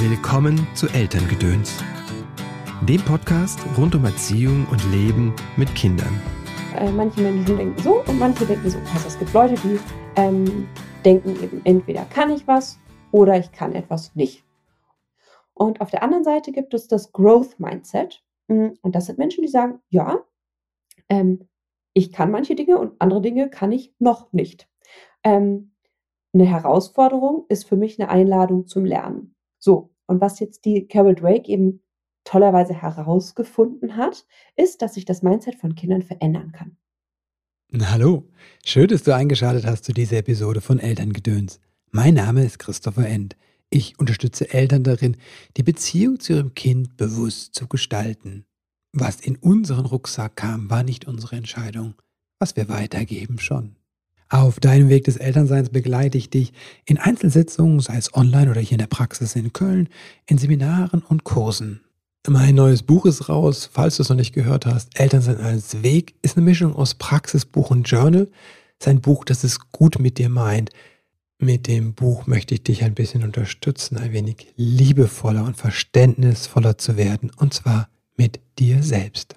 Willkommen zu Elterngedöns, dem Podcast rund um Erziehung und Leben mit Kindern. Äh, manche Menschen denken so und manche denken so. Also es gibt Leute, die ähm, denken eben, entweder kann ich was oder ich kann etwas nicht. Und auf der anderen Seite gibt es das Growth Mindset. Mm, und das sind Menschen, die sagen, ja, ähm, ich kann manche Dinge und andere Dinge kann ich noch nicht. Ähm, eine Herausforderung ist für mich eine Einladung zum Lernen. So, und was jetzt die Carol Drake eben tollerweise herausgefunden hat, ist, dass sich das Mindset von Kindern verändern kann. Hallo, schön, dass du eingeschaltet hast zu dieser Episode von Elterngedöns. Mein Name ist Christopher End. Ich unterstütze Eltern darin, die Beziehung zu ihrem Kind bewusst zu gestalten. Was in unseren Rucksack kam, war nicht unsere Entscheidung. Was wir weitergeben schon. Auf deinem Weg des Elternseins begleite ich dich in Einzelsitzungen, sei es online oder hier in der Praxis in Köln, in Seminaren und Kursen. Mein neues Buch ist raus, falls du es noch nicht gehört hast. Elternsein als Weg ist eine Mischung aus Praxisbuch und Journal. Es ist ein Buch, das es gut mit dir meint. Mit dem Buch möchte ich dich ein bisschen unterstützen, ein wenig liebevoller und verständnisvoller zu werden, und zwar mit dir selbst.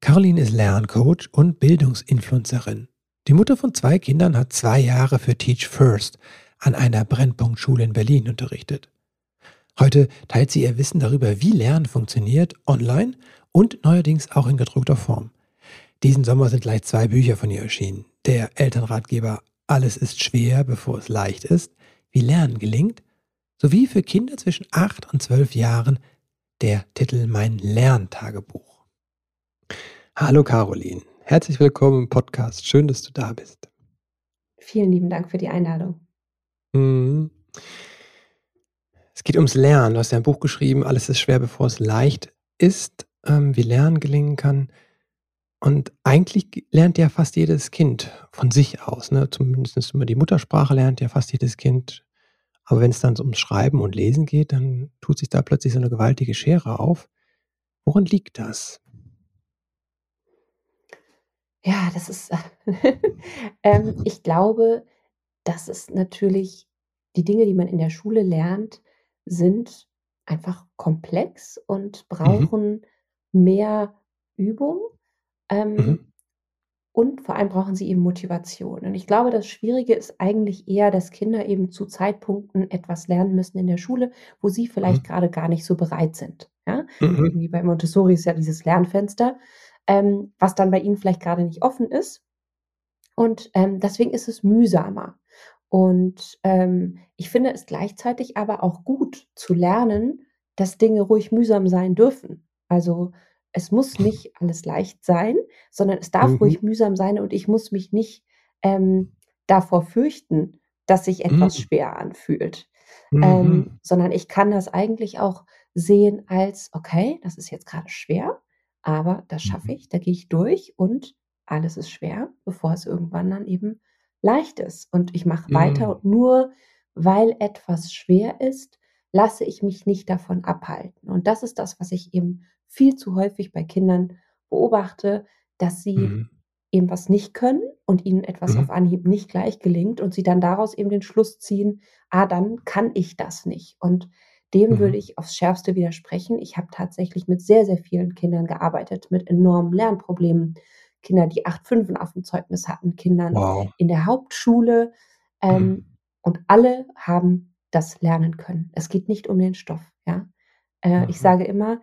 Caroline ist Lerncoach und Bildungsinfluencerin. Die Mutter von zwei Kindern hat zwei Jahre für Teach First an einer Brennpunktschule in Berlin unterrichtet. Heute teilt sie ihr Wissen darüber, wie Lernen funktioniert, online und neuerdings auch in gedruckter Form. Diesen Sommer sind gleich zwei Bücher von ihr erschienen. Der Elternratgeber Alles ist schwer, bevor es leicht ist, wie Lernen gelingt, sowie für Kinder zwischen 8 und 12 Jahren der Titel Mein Lerntagebuch. Hallo Caroline, herzlich willkommen im Podcast. Schön, dass du da bist. Vielen lieben Dank für die Einladung. Mhm. Es geht ums Lernen. Du hast ja ein Buch geschrieben, alles ist schwer, bevor es leicht ist, ähm, wie Lernen gelingen kann. Und eigentlich lernt ja fast jedes Kind von sich aus. Ne? Zumindest immer die Muttersprache lernt ja fast jedes Kind aber wenn es dann ums Schreiben und Lesen geht, dann tut sich da plötzlich so eine gewaltige Schere auf. Woran liegt das? Ja, das ist, ähm, ich glaube, dass es natürlich die Dinge, die man in der Schule lernt, sind einfach komplex und Mhm. brauchen mehr Übung. Ähm, Mhm. Und vor allem brauchen sie eben Motivation. Und ich glaube, das Schwierige ist eigentlich eher, dass Kinder eben zu Zeitpunkten etwas lernen müssen in der Schule, wo sie vielleicht Mhm. gerade gar nicht so bereit sind. Ja? Mhm. Irgendwie bei Montessori ist ja dieses Lernfenster, ähm, was dann bei ihnen vielleicht gerade nicht offen ist. Und ähm, deswegen ist es mühsamer. Und ähm, ich finde es gleichzeitig aber auch gut zu lernen, dass Dinge ruhig mühsam sein dürfen. Also es muss nicht alles leicht sein, sondern es darf mhm. ruhig mühsam sein und ich muss mich nicht ähm, davor fürchten, dass sich etwas mhm. schwer anfühlt. Ähm, mhm. Ähm, sondern ich kann das eigentlich auch sehen als, okay, das ist jetzt gerade schwer, aber das schaffe mhm. ich, da gehe ich durch und alles ist schwer, bevor es irgendwann dann eben leicht ist. Und ich mache weiter mhm. und nur weil etwas schwer ist, lasse ich mich nicht davon abhalten. Und das ist das, was ich eben viel zu häufig bei Kindern beobachte, dass sie mhm. eben was nicht können und ihnen etwas mhm. auf Anhieb nicht gleich gelingt und sie dann daraus eben den Schluss ziehen, ah, dann kann ich das nicht. Und dem mhm. würde ich aufs Schärfste widersprechen. Ich habe tatsächlich mit sehr, sehr vielen Kindern gearbeitet, mit enormen Lernproblemen. Kinder, die acht Fünfen auf dem Zeugnis hatten, Kindern wow. in der Hauptschule. Ähm, mhm. Und alle haben das lernen können. Es geht nicht um den Stoff. Ja? Äh, ich mhm. sage immer,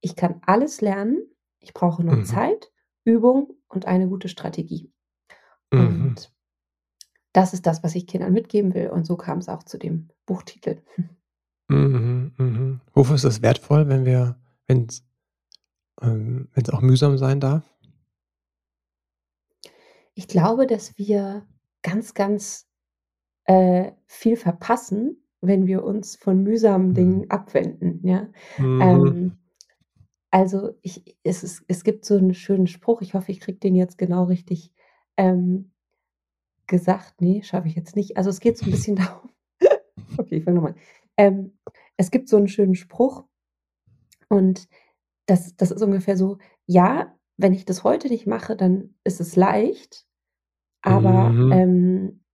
ich kann alles lernen. Ich brauche nur Mhm. Zeit, Übung und eine gute Strategie. Mhm. Und das ist das, was ich Kindern mitgeben will. Und so kam es auch zu dem Buchtitel. Mhm, mhm. Wofür ist es wertvoll, wenn wir, wenn es ähm, wenn's auch mühsam sein darf? Ich glaube, dass wir ganz, ganz äh, viel verpassen, wenn wir uns von mühsamen Mhm. Dingen abwenden, ja? Mhm. Ähm, also, ich es ist es gibt so 'n schönen Spruch, ich hoffe, ich kriege den jetzt genau richtig, ähm, gesagt. Ne, schaffe ich jetzt nicht. Also, es geht so 'n bisschen darum okay, ich fange noch mal an. Ähm, es gibt so 'n schönen Spruch und das das ist ungefähr so: „Ja, wenn ich das heute nicht mache, dann ist es leicht, aber, Mhm. ähm,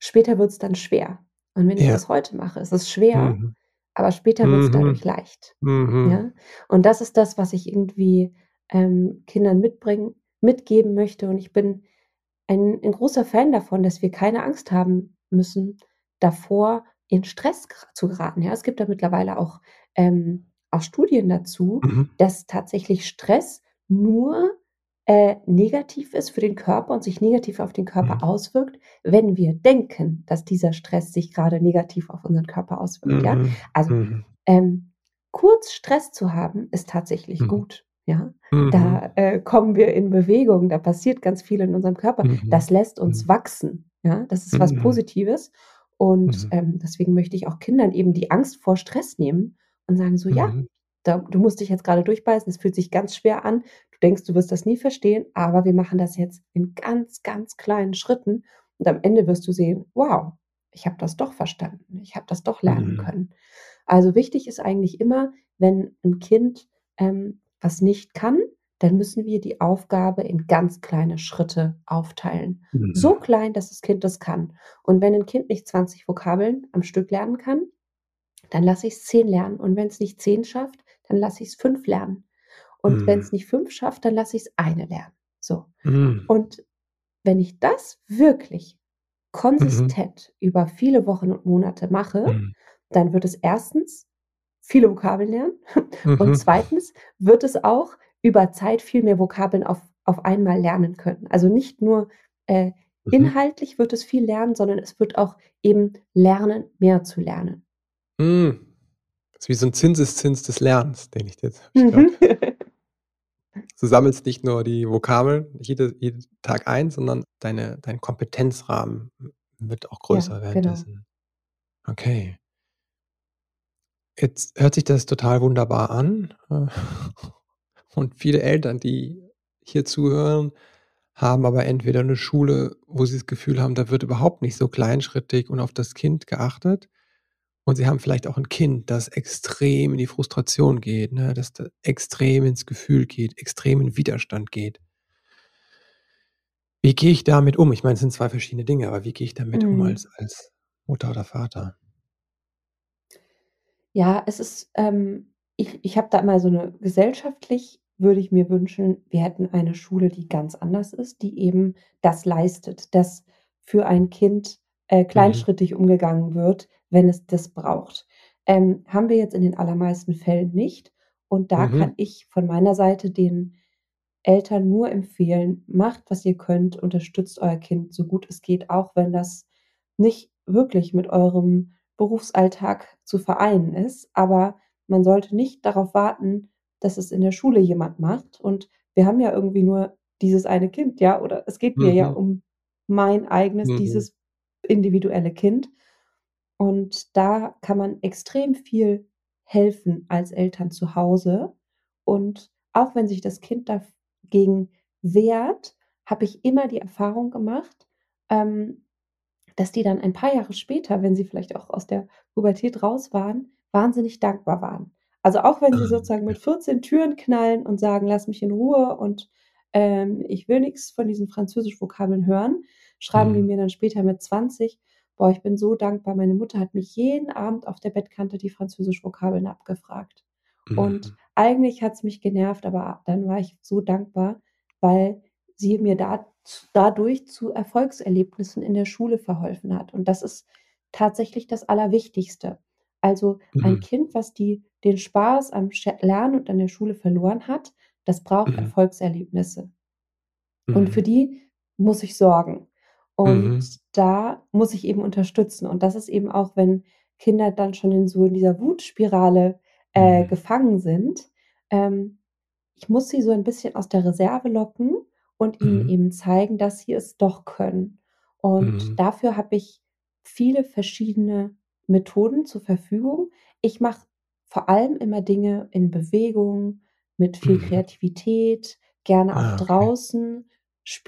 später wird's dann schwer. Und wenn ich Ja. das heute mache, ist es schwer, Mhm. aber später wird's dadurch Mhm. leicht.“ Mhm. Ja? Und das ist das, was ich irgendwie, ähm, Kindern mitbringen mitgeben möchte und ich bin ein ein großer Fan davon, dass wir keine Angst haben müssen davor, in Stress zu geraten, ja? Es gibt da mittlerweile auch, ähm, auch Studien dazu, Mhm. dass tatsächlich Stress nur, äh, negativ ist für den Körper und sich negativ auf den Körper Mhm. auswirkt, wenn wir denken, dass dieser Stress sich grade negativ auf unseren Körper auswirkt, ja? Mhm. Also, Mhm. ähm, kurz Stress zu haben, ist tatsächlich Mhm. gut, ja? Mhm. Da, äh, kommen wir in Bewegung, da passiert ganz viel in unserem Körper. Mhm. Das lässt uns Mhm. wachsen, ja? Das ist was Mhm. Positives und, Mhm. ähm, deswegen möchte ich auch Kindern eben die Angst vor Stress nehmen und sagen so: „Ja, Mhm. da du musst dich jetzt grade durchbeißen. Es fühlt sich ganz schwer an. Du denkst, du wirst das nie verstehen, aber wir machen das jetzt in ganz, ganz kleinen Schritten und am Ende wirst du sehen: ‚Wow, ich habe das doch verstanden. Ich habe das doch lernen Mhm. können.‘“ Also, wichtig ist eigentlich immer, wenn 'n Kind, ähm, was nicht kann, dann müssen wir die Aufgabe in ganz kleine Schritte aufteilen. So Mhm. klein, dass das Kind das kann. Und wenn 'n Kind nicht 20 Vokabeln am Stück lernen kann, dann lasse ich's 10 lernen und wenn's nicht 10 schafft, dann lasse ich's 5 lernen. Und Mhm. nicht 5 schafft, dann lasse ich's eine lernen. So. Mhm. Und wenn ich das wirklich Mhm. konsistent über viele Wochen und Monate mache, Mhm. dann wird es 1. viele Vokabeln lernen und Mhm. 2. wird es auch über Zeit viel mehr Vokabeln auf auf einmal lernen können. Also, nicht nur, äh, Mhm. inhaltlich wird es viel lernen, sondern es wird auch eben lernen, mehr zu lernen. Hm. Ist wie so 'n Zinseszins des Lernens, den ich jetzt habe. Mhm. Du sammelst nicht nur die Vokabeln jede jeden Tag ein, sondern deine dein Kompetenzrahmen wird auch Ja, größer genau. währenddessen. Okay. Jetzt hört sich das total wunderbar an, und viele Eltern, die hier zuhören, haben aber entweder 'ne Schule, wo sie das Gefühl haben, da wird überhaupt nicht so kleinschrittig und auf das Kind geachtet. Und sie haben vielleicht auch 'n Kind, das extrem in die Frustration geht, ne, das da extrem ins Gefühl geht, extrem in Widerstand geht. Wie gehe ich damit um? Ich meine, es sind 2 verschiedene Dinge, aber wie gehe ich damit um Mhm. als als Mutter oder Vater? Ja, es ist, ähm ich ich habe da immer so 'ne gesellschaftlich würde ich mir wünschen, wir hätten eine Schule, die ganz anders ist, die eben das leistet, dass für ein Kind, äh, Mhm. kleinschrittig umgegangen wird, wenn es das braucht. Ähm, haben wir jetzt in den allermeisten Fällen nicht und da kann Mhm. ich von meiner Seite den Eltern nur empfehlen: „Macht, was ihr könnt, unterstützt euer Kind so gut es geht, auch wenn das nicht wirklich mit eurem Berufsalltag zu vereinen ist.“ Aber man sollte nicht darauf warten, dass es in der Schule jemand macht und wir haben ja irgendwie nur dieses eine Kind, ja? Oder es geht mir ja Mhm. um mein eigenes, Mhm. dieses individuelle Kind. Und da kann man extrem viel helfen als Eltern zu Hause. Und auch wenn sich das Kind dagegen wehrt, habe ich immer die Erfahrung gemacht, ähm, dass die dann ein paar Jahre später, wenn sie vielleicht auch aus der Pubertät raus waren, wahnsinnig dankbar waren. Also, auch wenn sie sozusagen okay. mit 14 Türen knallen und sagen: „Lass mich in Ruhe und, ähm, ich will nix von diesen Französisch-Vokabeln hören“, schreiben die Mhm. mir dann später mit 20: „Boah, ich bin so dankbar. Meine Mutter hat mich jeden Abend auf der Bettkante die Französisch-Vokabeln abgefragt. Und Mhm. eigentlich hat's mich genervt, aber dann war ich so dankbar, weil sie mir daz dadurch zu Erfolgserlebnissen in der Schule verholfen hat.“ Und das ist tatsächlich das Allerwichtigste. Also, ein Mhm. Kind, was die den Spaß am Lernen und an der Schule verloren hat, das braucht Mhm. Erfolgserlebnisse. Und für Mhm. die muss ich sorgen. Mhm. Und da muss ich eben unterstützen. Und das ist eben auch, wenn Kinder dann schon in so in dieser Wutspirale, äh, Mhm. gefangen sind. Ähm, ich muss sie so ein bisschen aus der Reserve locken und ihnen Mhm. eben zeigen, dass sie es doch können. Und Mhm. dafür habe ich viele verschiedene Methoden zur Verfügung. Ich mache vor allem immer Dinge in Bewegung, mit viel Mhm. Kreativität, gerne auch Ah, okay. draußen,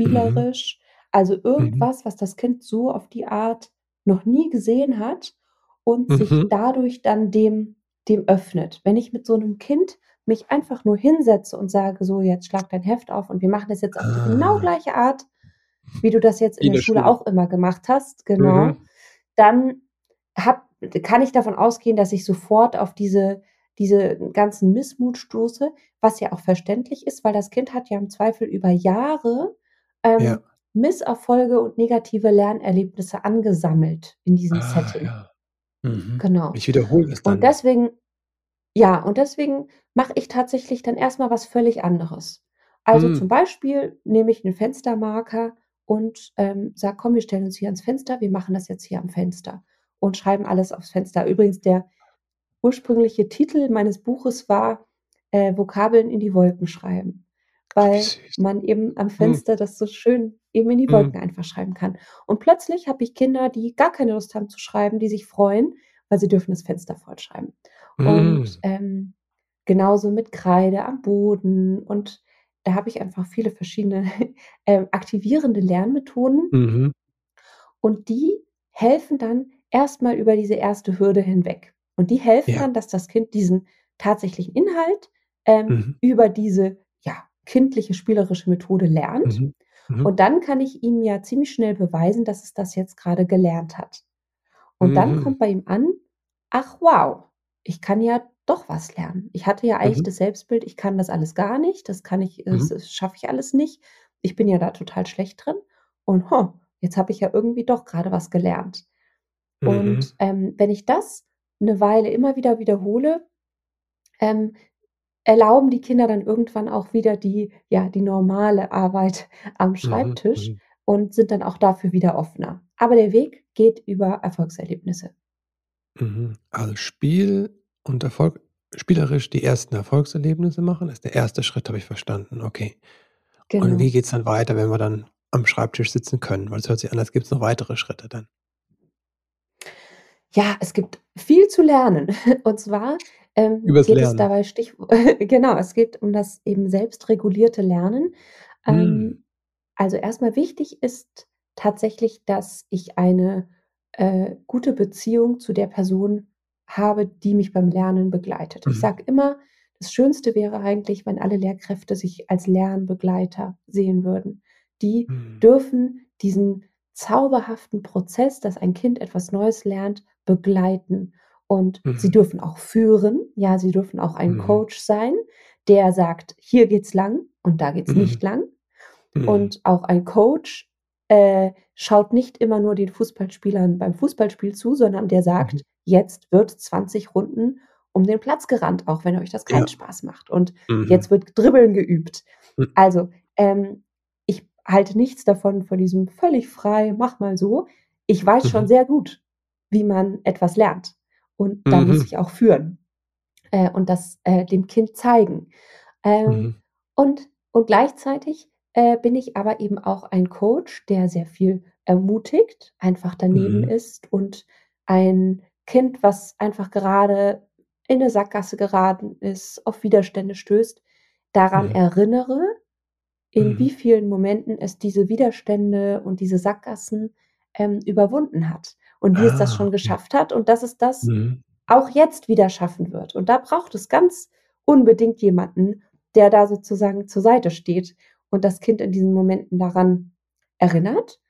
Mhm. spielerisch. Also Mhm. irgendwas, was das Kind so auf die Art noch nie gesehen hat und sich Mhm. dadurch dann dem dem öffnet. Wenn ich mit so 'nem Kind mich einfach nur hinsetze und sage: „So, jetzt schlag dein Heft auf und wir machen das jetzt auf die genau Ah. gleiche Art, wie du das jetzt in in der der Schule Schule. auch immer gemacht hast“, genau, Mhm. dann habe kann ich davon ausgehen, dass ich sofort auf diese diese ganzen Missmut stoße, was ja auch verständlich ist, weil das Kind hat ja im Zweifel über Jahre, ähm, Ja. Misserfolge und negative Lernerlebnisse angesammelt in diesem Ah, Setting. ja. Mhm. Genau. Ich wiederhole es Und dann. deswegen ja, und deswegen mache ich tatsächlich dann erst mal was völlig anderes. Also, zum Mhm. Beispiel nehme ich 'nen Fenstermarker und, ähm, sage: „Komm, wir stellen uns hier ans Fenster, wir machen das jetzt hier am Fenster und schreiben alles aufs Fenster.“ Übrigens, der ursprüngliche Titel meines Buches war, äh, „Vokabeln in die Wolken schreiben“, weil man eben am Mhm. Fenster das so schön eben in die Mhm. Wolken einfach schreiben kann. Und plötzlich habe ich Kinder, die gar keine Lust haben zu schreiben, die sich freuen, weil sie dürfen das Fenster vollschreiben. Und, Mhm. ähm, genauso mit Kreide am Boden und da habe ich einfach viele verschiedene, ähm, aktivierende Lernmethoden Mhm. und die helfen dann erst mal über diese erste Hürde hinweg. Und die helfen Ja. dann, dass das Kind diesen tatsächlichen Inhalt, ähm, Mhm. über diese, ja, kindliche spielerische Methode lernt. Mhm. Mhm. Und dann kann ich ihm ja ziemlich schnell beweisen, dass es das jetzt grade gelernt hat. Und dann Mhm. kommt bei ihm an: „Ach wow, ich kann ja doch was lernen. Ich hatte ja eigentlich Mhm. das Selbstbild, ich kann das alles gar nicht, das kann ich das Mhm. schaffe ich alles nicht. Ich bin ja da total schlecht drin und, ha, jetzt habe ich ja irgendwie doch grade was gelernt.“ Mhm. Und, ähm, wenn ich das 'ne Weile immer wieder wiederhole, ähm, erlauben die Kinder dann irgendwann auch wieder die ja, die normale Arbeit am. Schreibtisch Mhm. und sind dann auch dafür wieder offener. Aber der Weg geht über Erfolgserlebnisse. Mhm. Also, Spiel und Erfolg spielerisch die ersten Erfolgserlebnisse machen, ist der erste Schritt, habe ich verstanden, okay. Und wie Genau. geht's dann weiter, wenn wir dann am Schreibtisch sitzen können? Weil es hört sich an, als gibt's noch weitere Schritte dann. Ja, es gibt viel zu lernen. Und zwar, ähm, Übers geht es Lernen. dabei Stichw genau, es geht um das eben selbstregulierte Lernen. Ähm, also, erst mal wichtig ist tatsächlich, dass ich eine, äh, gute Beziehung zu der Person habe, die mich beim Lernen begleitet. Ich Mhm. sage immer, das Schönste wäre eigentlich, wenn alle Lehrkräfte sich als Lernbegleiter sehen würden. Die Mhm. dürfen diesen zauberhaften Prozess, dass ein Kind etwas Neues lernt, begleiten. Und sie Mhm. dürfen auch führen. Ja, sie dürfen auch ein Mhm. Coach sein, der sagt: „Hier geht's lang und da geht's Mhm. nicht lang.“ Mhm. Und auch ein Coach, äh, schaut nicht immer nur den Fußballspielern beim Fußballspiel zu, sondern der Mhm. sagt: „Jetzt wird 20 Runden um den Platz gerannt, auch wenn euch das Ja. keinen Spaß macht. Und Mhm. jetzt wird Dribbeln geübt.“ Hm. Also, ähm, halte nichts davon von diesem völlig frei: „Mach mal so.“ Ich weiß schon Mhm. sehr gut, wie man etwas lernt. Und da muss Mhm. ich auch führen, äh, und das, äh, dem Kind zeigen. Ähm, Mhm. und und gleichzeitig, äh, bin ich aber eben auch ein Coach, der sehr viel ermutigt, einfach daneben Mhm. ist und ein Kind, was einfach gerade in 'ne Sackgasse geraten ist, auf Widerstände stößt, daran erinnere, in Mhm. wie vielen Momenten es diese Widerstände und diese Sackgassen, ähm, überwunden hat und wie es das Ah, schon geschafft hat und dass es das Mhm. auch jetzt wieder schaffen wird. Und da braucht es ganz unbedingt jemanden, der da sozusagen zur Seite steht und das Kind in diesen Momenten daran erinnert.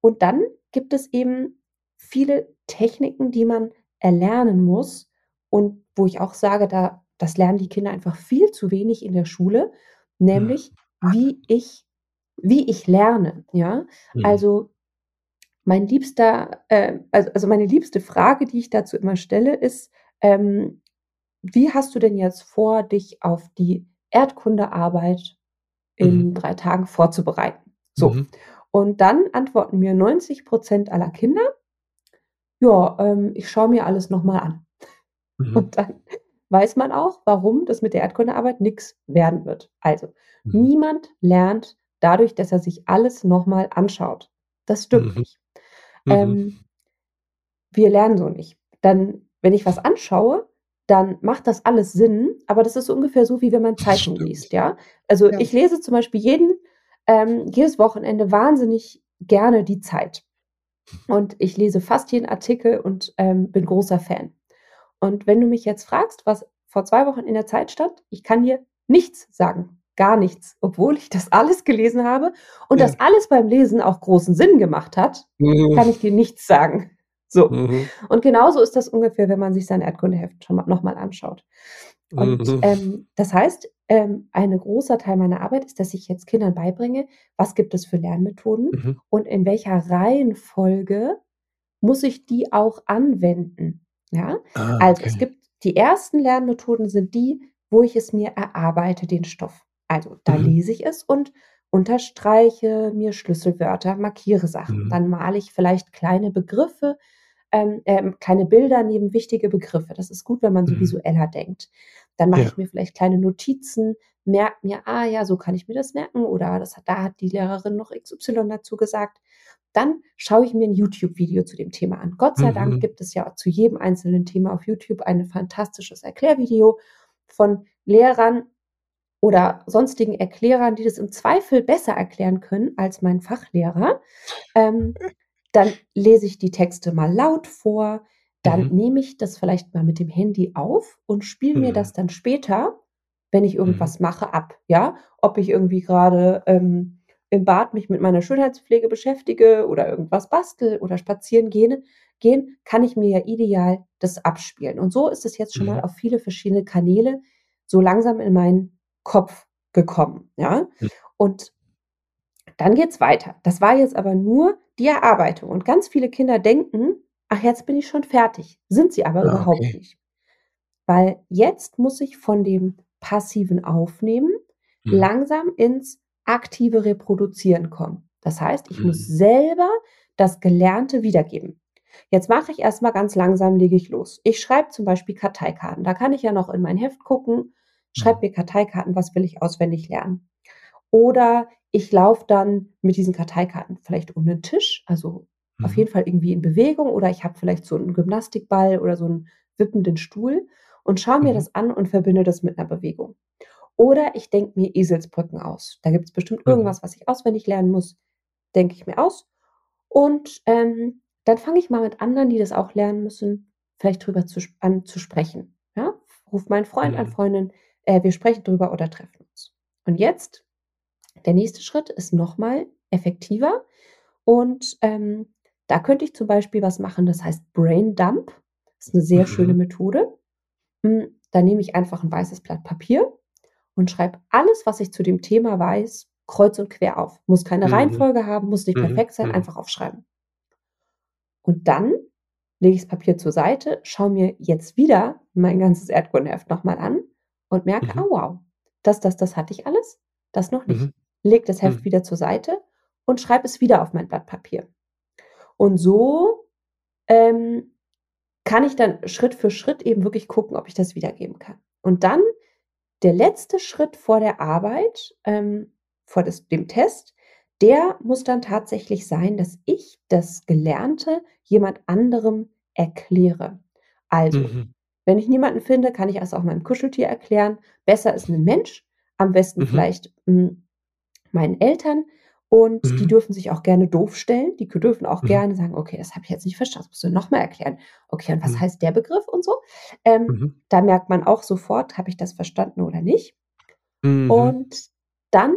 Und dann gibt es eben viele Techniken, die man erlernen muss und wo ich auch sage, da das lernen die Kinder einfach viel zu wenig in der Schule, Mhm. Wie ich wie ich lerne, ja? Mhm. Also, mein liebster äh, also also, meine liebste Frage, die ich dazu immer stelle, ist, ähm: „Wie hast du denn jetzt vor, dich auf die Erdkundearbeit Mhm. in 3 Tagen vorzubereiten?“ So. Mhm. Und dann antworten mir 90 % aller Kinder: „Ja, ähm, ich schaue mir alles noch mal an.“ Mhm. Und dann weiß man auch, warum das mit der Erdkundearbeit nix werden wird. Also, Mhm. niemand lernt dadurch, dass er sich alles noch mal anschaut. Das stimmt Mhm. nicht. Mhm. Ähm wir lernen so nicht. dann, wenn ich was anschaue, dann macht das alles Sinn, aber das ist ungefähr so, wie wenn man Zeitung liest, ja? Also, Ja. ich lese zum Beispiel jeden ähm, jedes Wochenende wahnsinnig gerne die Zeit. Und ich lese fast jeden Artikel und, ähm, bin großer Fan. Und wenn du mich jetzt fragst, was vor 2 Wochen in der Zeit stand, ich kann dir nichts sagen, gar nichts, obwohl ich das alles gelesen habe und Ja. das alles beim Lesen auch großen Sinn gemacht hat, Mhm. kann ich dir nichts sagen. So. Mhm. Und genauso ist das ungefähr, wenn man sich sein Erdkundeheft schon mal noch mal anschaut. Und, Mhm. ähm, das heißt, ähm, ein großer Teil meiner Arbeit ist, dass ich jetzt Kindern beibringe, was gibt es für Lernmethoden Mhm. und in welcher Reihenfolge muss ich die auch anwenden, ja? Ah, Also, es okay. gibt die ersten Lernmethoden sind die, wo ich es mir erarbeite, den Stoff. Also, da Mhm. lese ich es und unterstreiche mir Schlüsselwörter, markiere Sachen. Mhm. Dann male ich vielleicht kleine Begriffe, ähm, ähm, kleine Bilder neben wichtige Begriffe. Das ist gut, wenn man so Mhm. visueller denkt. Dann mache Ja. ich mir vielleicht kleine Notizen, merke mir, ah ja, so kann ich mir das merken oder das hat, da hat die Lehrerin noch XY dazu gesagt. Dann schaue ich mir ein YouTube-Video zu dem Thema an. Gott sei Dank Mhm. gibt es ja zu jedem einzelnen Thema auf YouTube ein fantastisches Erklärvideo von Lehrern oder sonstigen Erklärern, die das im Zweifel besser erklären können als mein Fachlehrer. Ähm, dann lese ich die Texte mal laut vor, dann Mhm. nehme ich das vielleicht mal mit dem Handy auf und spiele mir Mhm. das dann später, wenn ich Mhm. irgendwas mache, ab, ja? Ob ich irgendwie grade, ähm, im Bad mich mit meiner Schönheitspflege beschäftige oder irgendwas bastel oder spazieren gehne gehen, kann ich mir ja ideal das abspielen. Und so ist es jetzt schon mal Mhm. auf viele verschiedene Kanäle so langsam in meinen Kopf gekommen, ja? Mhm. Und dann geht's weiter. Das war jetzt aber nur die Erarbeitung und ganz viele Kinder denken: „Ach, jetzt bin ich schon fertig“, sind sie aber Ah, überhaupt okay. nicht. Weil jetzt muss ich von dem passiven Aufnehmen Mhm. langsam ins aktive Reproduzieren kommen. Das heißt, ich muss Mhm. selber das Gelernte wiedergeben. Jetzt mache ich erst mal ganz langsam lege ich los. Ich schreibe zum Beispiel Karteikarten. Da kann ich ja noch in mein Heft gucken, schreibe Mhm. mir Karteikarten, was will ich auswendig lernen? Oder ich laufe dann mit diesen Karteikarten vielleicht um 'nen Tisch, also auf Mhm. jeden Fall irgendwie in Bewegung oder ich habe vielleicht so 'n Gymnastikball oder so 'n wippenden Stuhl und schaue mir Mhm. das an und verbinde das mit 'ner Bewegung. Oder ich denke mir Eselsbrücken aus. Da gibt's bestimmt Mhm. irgendwas, was ich auswendig lernen muss, denke ich mir aus. Und, ähm, dann fange ich mal mit anderen, die das auch lernen müssen, vielleicht drüber zu an zu sprechen, ja? Rufe meinen Freund an, Mhm. Freundin, äh, wir sprechen drüber oder treffen uns. Und jetzt der nächste Schritt ist noch mal effektiver und, ähm, da könnte ich zum Beispiel was machen, das heißt Braindump. Ist 'ne sehr schöne Mhm. Methode. Hm, da nehme ich einfach 'n weißes Blatt Papier und schreibe alles, was ich zu dem Thema weiß, kreuz und quer auf. Muss keine Mhm. Reihenfolge haben, muss nicht Mhm. perfekt sein, Mhm. einfach aufschreiben. Und dann lege ich's Papier zur Seite, schaue mir jetzt wieder mein ganzes Erdkundeheft noch mal an und merke: Mhm. „Ah, wow, das, das, das hatte ich alles, das noch nicht.“ Mhm. Lege das Heft Mhm. wieder zur Seite und schreibe es wieder auf mein Blatt Papier. Und so, ähm, kann ich dann Schritt für Schritt eben wirklich gucken, ob ich das wiedergeben kann. Und dann der letzte Schritt vor der Arbeit, ähm, vor das dem Test, der muss dann tatsächlich sein, dass ich das Gelernte jemand anderem erkläre. Also, Mhm. wenn ich niemanden finde, kann ich es auch meinem Kuscheltier erklären. Besser ist 'nen Mensch, am besten Mhm. vielleicht, hm, meinen Eltern und die Mhm. dürfen sich auch gerne doof stellen. Die dürfen auch Mhm. gerne sagen: „Okay, das habe ich jetzt nicht verstanden, das musst du noch mal erklären. Okay, und was Mhm. heißt der Begriff?“ und so. Ähm, Mhm. da merkt man auch sofort, habe ich das verstanden oder nicht. Mhm. Und dann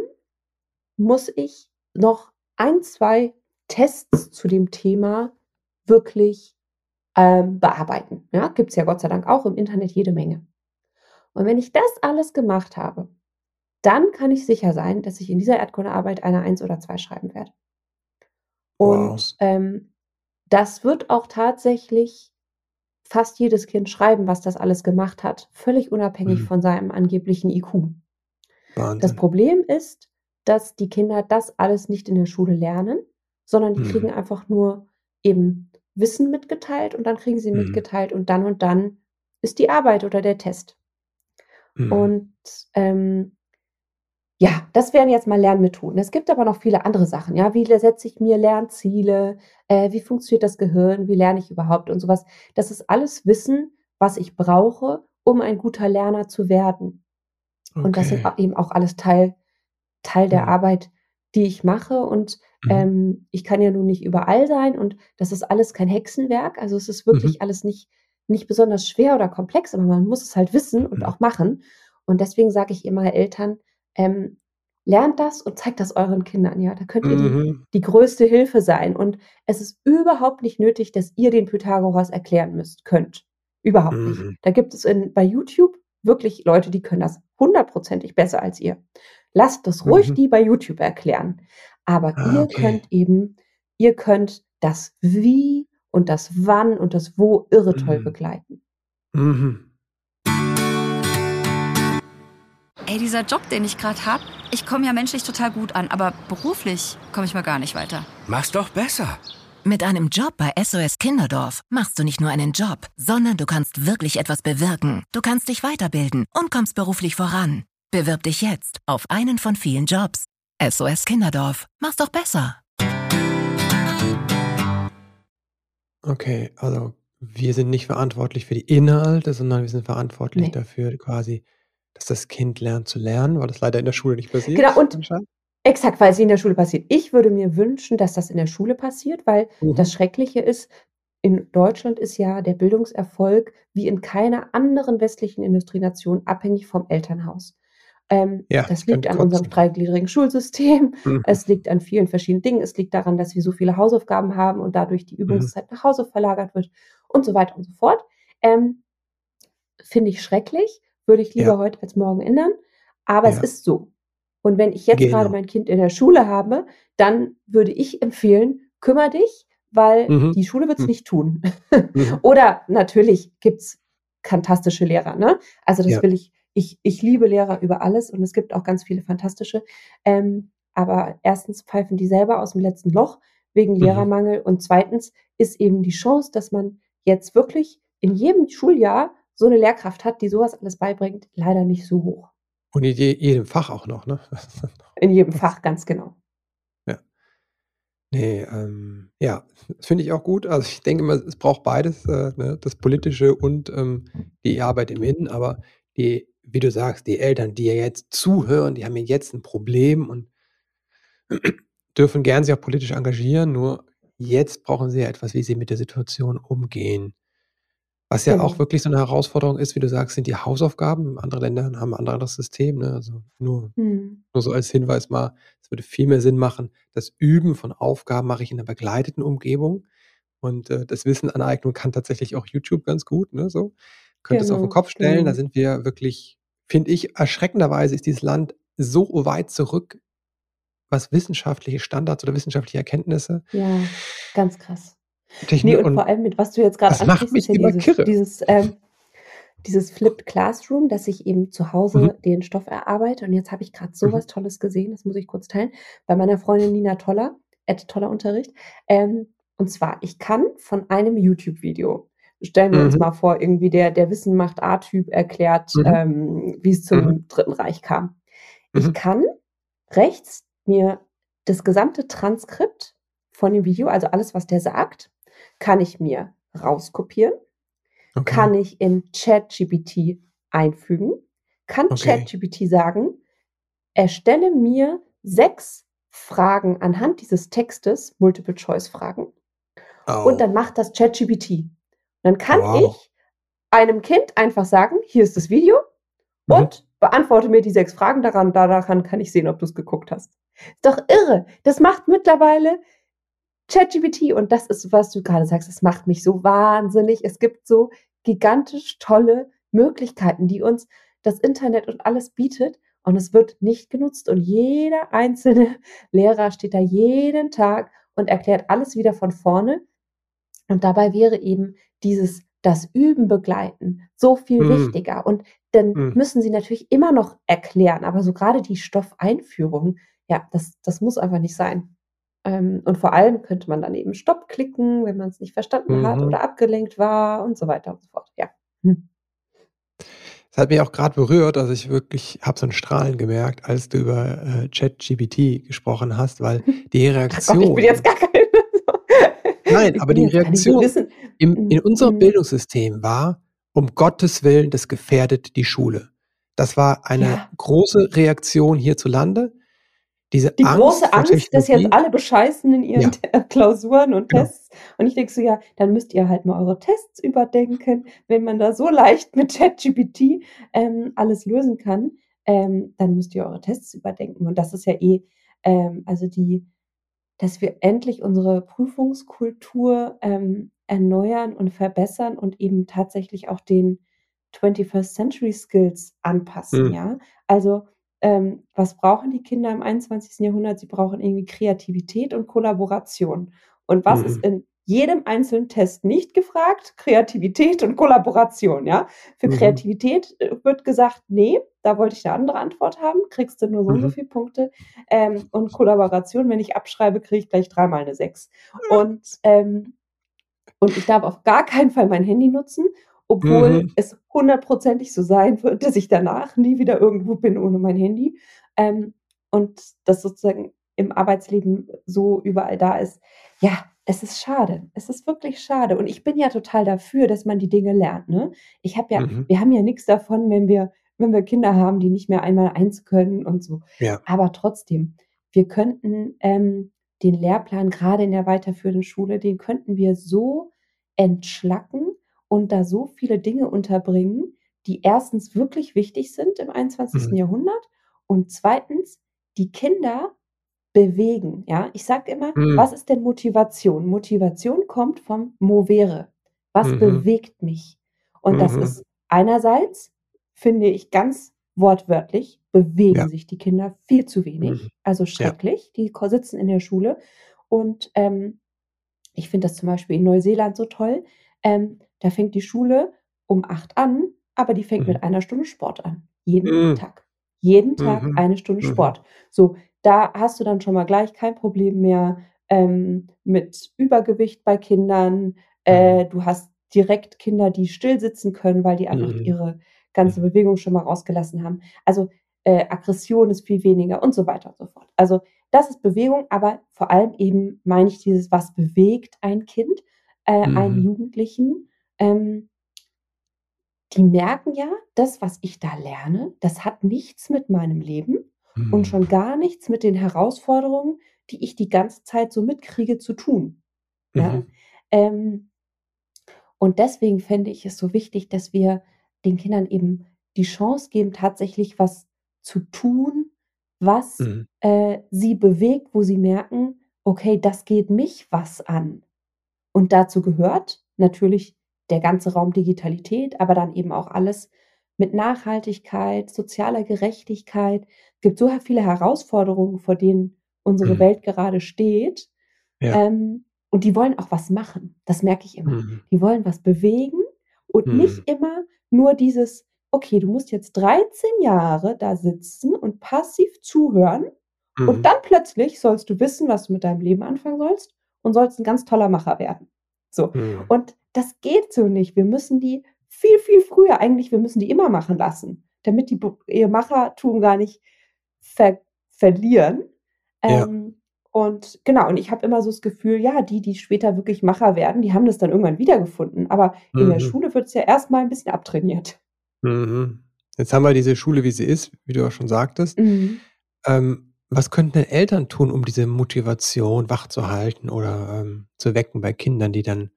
muss ich noch 1, 2 Tests zu dem Thema wirklich, ähm, bearbeiten, ja? Gibt's ja Gott sei Dank auch im Internet jede Menge. Und wenn ich das alles gemacht habe, dann kann ich sicher sein, dass ich in dieser Erdkundearbeit eine 1 oder 2 schreiben werde. Wow. Und, ähm, das wird auch tatsächlich fast jedes Kind schreiben, was das alles gemacht hat, völlig unabhängig Mhm. von seinem angeblichen IQ. Das Wahnsinn. Problem ist, dass die Kinder das alles nicht in der Schule lernen, sondern die kriegen Mhm. einfach nur eben Wissen mitgeteilt und dann kriegen sie Mhm. mitgeteilt und dann und dann ist die Arbeit oder der Test. Mhm. Und, ähm Ja, das wären jetzt mal Lernmethoden. Es gibt aber noch viele andere Sachen. Ja, wie setze ich mir Lernziele? Äh, wie funktioniert das Gehirn? Wie lerne ich überhaupt und sowas? Das ist alles Wissen, was ich brauche, um ein guter Lerner zu werden. Und das sind Okay. eben auch alles Teil, Teil der Mhm. Arbeit, die ich mache. Und Mhm. ähm, ich kann ja nun nicht überall sein. Und das ist alles kein Hexenwerk. Also es ist Mhm. wirklich alles nicht, nicht besonders schwer oder komplex, aber man muss es halt wissen und Mhm. auch machen. Und deswegen sage ich immer Eltern, ähm, lernt das und zeigt das euren Kindern. Ja, da könnt ihr die, Mhm. die größte Hilfe sein. Und es ist überhaupt nicht nötig, dass ihr den Pythagoras erklären müsst, könnt. Überhaupt nicht. Mhm. Da gibt es in, bei YouTube wirklich Leute, die können das hundertprozentig besser als ihr. Lasst das ruhig Mhm. die bei YouTube erklären. Aber Ah, ihr okay. könnt eben, ihr könnt das Wie und das Wann und das Wo irre toll Mhm. begleiten. Mhm. Ey, dieser Job, den ich gerade habe, ich komme ja menschlich total gut an, aber beruflich komme ich mal gar nicht weiter. Mach's doch besser. Mit einem Job bei SOS Kinderdorf machst du nicht nur einen Job, sondern du kannst wirklich etwas bewirken. Du kannst dich weiterbilden und kommst beruflich voran. Bewirb dich jetzt auf einen von vielen Jobs. SOS Kinderdorf, mach's doch besser. Okay, also wir sind nicht verantwortlich für die Inhalte, sondern wir sind verantwortlich Nee. dafür quasi, dass das Kind lernt zu lernen, weil das leider in der Schule nicht passiert. Genau, und exakt, weil es in der Schule passiert. Ich würde mir wünschen, dass das in der Schule passiert, weil Mhm. das Schreckliche ist, in Deutschland ist ja der Bildungserfolg wie in keiner anderen westlichen Industrienation abhängig vom Elternhaus. Ähm, Ja, das liegt an unserem dreigliedrigen Schulsystem. Mhm. Es liegt an vielen verschiedenen Dingen. Es liegt daran, dass wir so viele Hausaufgaben haben und dadurch die Mhm. Übungszeit nach Hause verlagert wird und so weiter und so fort. Ähm, Finde ich schrecklich, würde ich lieber Ja. heute als morgen ändern. Aber es Ja. ist so. Und wenn ich jetzt gerade Genau. mein Kind in der Schule habe, dann würde ich empfehlen, kümmere dich, weil Mhm. die Schule wird es Mhm. nicht tun. Mhm. Oder natürlich gibt's fantastische Lehrer, ne? Also das Ja. will ich, ich, ich liebe Lehrer über alles und es gibt auch ganz viele fantastische. Ähm, aber erstens pfeifen die selber aus dem letzten Loch wegen Mhm. Lehrermangel und zweitens ist eben die Chance, dass man jetzt wirklich in jedem Schuljahr so eine Lehrkraft hat, die sowas alles beibringt, leider nicht so hoch. Und in je- jedem Fach auch noch, ne? In jedem Fach, ganz genau. Ja. Nee, ähm, ja, das finde ich auch gut. Also ich denke immer, es braucht beides, äh, ne, das Politische und ähm, die Arbeit im Innen, aber die, wie du sagst, die Eltern, die ja jetzt zuhören, die haben ja jetzt ein Problem und dürfen gern sich auch politisch engagieren, nur jetzt brauchen sie ja etwas, wie sie mit der Situation umgehen. Was ja auch Genau. wirklich so eine Herausforderung ist, wie du sagst, sind die Hausaufgaben. Andere Länder haben ein anderes System, ne? Also nur Hm. nur so als Hinweis mal, es würde viel mehr Sinn machen, das Üben von Aufgaben mache ich in 'ner begleiteten Umgebung und, äh, das Wissenaneignung kann tatsächlich auch YouTube ganz gut, ne, so. Könnt es auf 'n Genau, Kopf stellen, da genau. sind wir wirklich finde ich, erschreckenderweise ist dieses Land so weit zurück, was wissenschaftliche Standards oder wissenschaftliche Erkenntnisse Ja, ganz krass. Techni Ne, und und vor allem mit was du jetzt macht ansprichst, ist ja dieses dieses, ähm dieses Flipped Classroom, dass ich eben zu Mhm. Hause den Stoff erarbeite. Und jetzt habe ich grad so Mhm. was Tolles gesehen, das muss ich kurz teilen, bei meiner Freundin Nina Toller, at toller Unterricht. Ähm, und zwar, ich kann von einem YouTube-Video stellen wir uns Mhm. mal vor, irgendwie der der Wissen macht A-Typ erklärt, Mhm. ähm, wie's zum Mhm. Dritten Reich kam. Ich Mhm. kann rechts mir das gesamte Transkript von dem Video, also alles, was der sagt, kann ich mir rauskopieren, Okay. kann ich in ChatGPT einfügen, kann Okay. ChatGPT sagen, erstelle mir 6 Fragen anhand dieses Textes, Multiple-Choice-Fragen, und Oh. dann macht das ChatGPT. Dann kann Wow. ich einem Kind einfach sagen: „Hier ist das Video Mhm. und beantworte mir die 6 Fragen daran daran kann ich sehen, ob du's geguckt hast.“ Ist doch irre. Das macht mittlerweile ChatGPT und das ist, was du grade sagst, das macht mich so wahnsinnig. Es gibt so gigantisch tolle Möglichkeiten, die uns das Internet und alles bietet und es wird nicht genutzt und jeder einzelne Lehrer steht da jeden Tag und erklärt alles wieder von vorne. Und dabei wäre eben dieses das Üben begleiten so viel Mhm. wichtiger. Und dann Mhm. müssen sie natürlich immer noch erklären, aber so grade die Stoffeinführung, ja, das das muss einfach nicht sein. Ähm, und vor allem könnte man dann eben Stopp klicken, wenn man's nicht verstanden hat Mhm. oder abgelenkt war und so weiter und so fort, ja. Hm. Das hat mich auch gerade berührt, also ich wirklich habe so ein Strahlen gemerkt, als du über äh, ChatGPT gesprochen hast, weil die Reaktion. Gott, ich bin jetzt gar keine. Nein, aber die Reaktion im, in unserem mhm. Bildungssystem war, um Gottes Willen, das gefährdet die Schule. Das war eine ja. große Reaktion hierzulande. Diese die Angst große Angst, dass jetzt alle bescheißen in ihren ja. Klausuren und genau. Tests. Und ich denke so, ja, dann müsst ihr halt mal eure Tests überdenken. Wenn man da so leicht mit ChatGPT ähm, alles lösen kann, ähm, dann müsst ihr eure Tests überdenken. Und das ist ja eh, ähm, also die, dass wir endlich unsere Prüfungskultur ähm, erneuern und verbessern und eben tatsächlich auch den 21st Century Skills anpassen, mhm. ja. Also ähm, was brauchen die Kinder im 21. Jahrhundert? Sie brauchen irgendwie Kreativität und Kollaboration. Und was mhm. ist in jedem einzelnen Test nicht gefragt? Kreativität und Kollaboration, ja. Für mhm. Kreativität äh, wird gesagt, nee, da wollte ich eine andere Antwort haben, kriegst du nur so und so mhm. viele Punkte. Ähm, und Kollaboration, wenn ich abschreibe, kriege ich gleich dreimal eine Sechs. Und, ähm, und ich darf auf gar keinen Fall mein Handy nutzen obwohl mhm. es hundertprozentig so sein wird, dass ich danach nie wieder irgendwo bin ohne mein Handy. Ähm, und das sozusagen im Arbeitsleben so überall da ist. Ja, es ist schade. Es ist wirklich schade. Und ich bin ja total dafür, dass man die Dinge lernt. Ne? Ich habe ja, mhm. wir haben ja nichts davon, wenn wir, wenn wir Kinder haben, die nicht mehr einmal eins können und so. Ja. Aber trotzdem, wir könnten ähm, den Lehrplan gerade in der weiterführenden Schule, den könnten wir so entschlacken, und da so viele Dinge unterbringen, die erstens wirklich wichtig sind im 21. Mhm. Jahrhundert und zweitens die Kinder bewegen. Ja, ich sage immer, mhm. was ist denn Motivation? Motivation kommt vom Movere. Was mhm. bewegt mich? Und das mhm. ist einerseits, finde ich ganz wortwörtlich, bewegen ja. sich die Kinder viel zu wenig. Mhm. Also schrecklich. Ja. Die sitzen in der Schule. Und ähm, ich finde das zum Beispiel in Neuseeland so toll. Ähm, da fängt die Schule um acht an, aber die fängt mhm. mit einer Stunde Sport an. Jeden mhm. Tag. Jeden Tag mhm. eine Stunde mhm. Sport. So, da hast du dann schon mal gleich kein Problem mehr ähm, mit Übergewicht bei Kindern. Äh, mhm. du hast direkt Kinder, die still sitzen können, weil die einfach mhm. ihre ganze Bewegung schon mal rausgelassen haben. Also äh, Aggression ist viel weniger und so weiter und so fort. Also das ist Bewegung, aber vor allem eben meine ich dieses, was bewegt ein Kind, äh, einen Jugendlichen ähm, die merken ja, das, was ich da lerne, das hat nichts mit meinem Leben mhm. und schon gar nichts mit den Herausforderungen, die ich die ganze Zeit so mitkriege, zu tun. Mhm. Ja? Ähm, und deswegen fände ich es so wichtig, dass wir den Kindern eben die Chance geben, tatsächlich was zu tun, was mhm. äh, sie bewegt, wo sie merken, okay, das geht mich was an. Und dazu gehört natürlich der ganze Raum Digitalität, aber dann eben auch alles mit Nachhaltigkeit, sozialer Gerechtigkeit. Es gibt so viele Herausforderungen, vor denen unsere mhm. Welt gerade steht. Ja. Ähm, und die wollen auch was machen. Das merke ich immer. Mhm. Die wollen was bewegen und mhm. nicht immer nur dieses, okay, du musst jetzt 13 Jahre da sitzen und passiv zuhören und mhm. dann plötzlich sollst du wissen, was du mit deinem Leben anfangen sollst und sollst ein ganz toller Macher werden. So. Mhm. Und das geht so nicht. Wir müssen die viel, viel früher, eigentlich, wir müssen die immer machen lassen, damit die ihr Machertum gar nicht ver verlieren. Ja. Ähm, und genau, und ich habe immer so das Gefühl, ja, die, die später wirklich Macher werden, die haben das dann irgendwann wiedergefunden. Aber mhm. in der mhm. Schule wird es ja erstmal ein bisschen abtrainiert. Mhm. Jetzt haben wir diese Schule, wie sie ist, wie du auch schon sagtest. Mhm. Ähm, was könnten denn Eltern tun, um diese Motivation wachzuhalten oder ähm, zu wecken bei Kindern, die dann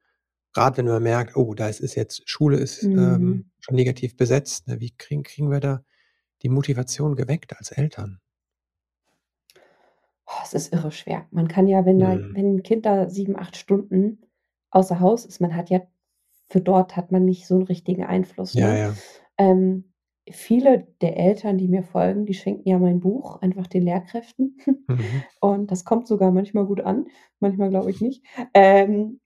gerade wenn man merkt, oh, da ist, ist jetzt, Schule ist ähm, mhm. schon negativ besetzt, ne? wie kriegen, kriegen wir da die Motivation geweckt als Eltern? Oh, es ist irre schwer. Man kann ja, wenn, da, mhm. wenn ein Kind da sieben, acht Stunden außer Haus ist, man hat ja, für dort hat man nicht so einen richtigen Einfluss. Ja, ne? ja. Ähm, viele der Eltern, die mir folgen, die schenken ja mein Buch einfach den Lehrkräften. Mhm. Und das kommt sogar manchmal gut an, manchmal glaube ich nicht. Ähm,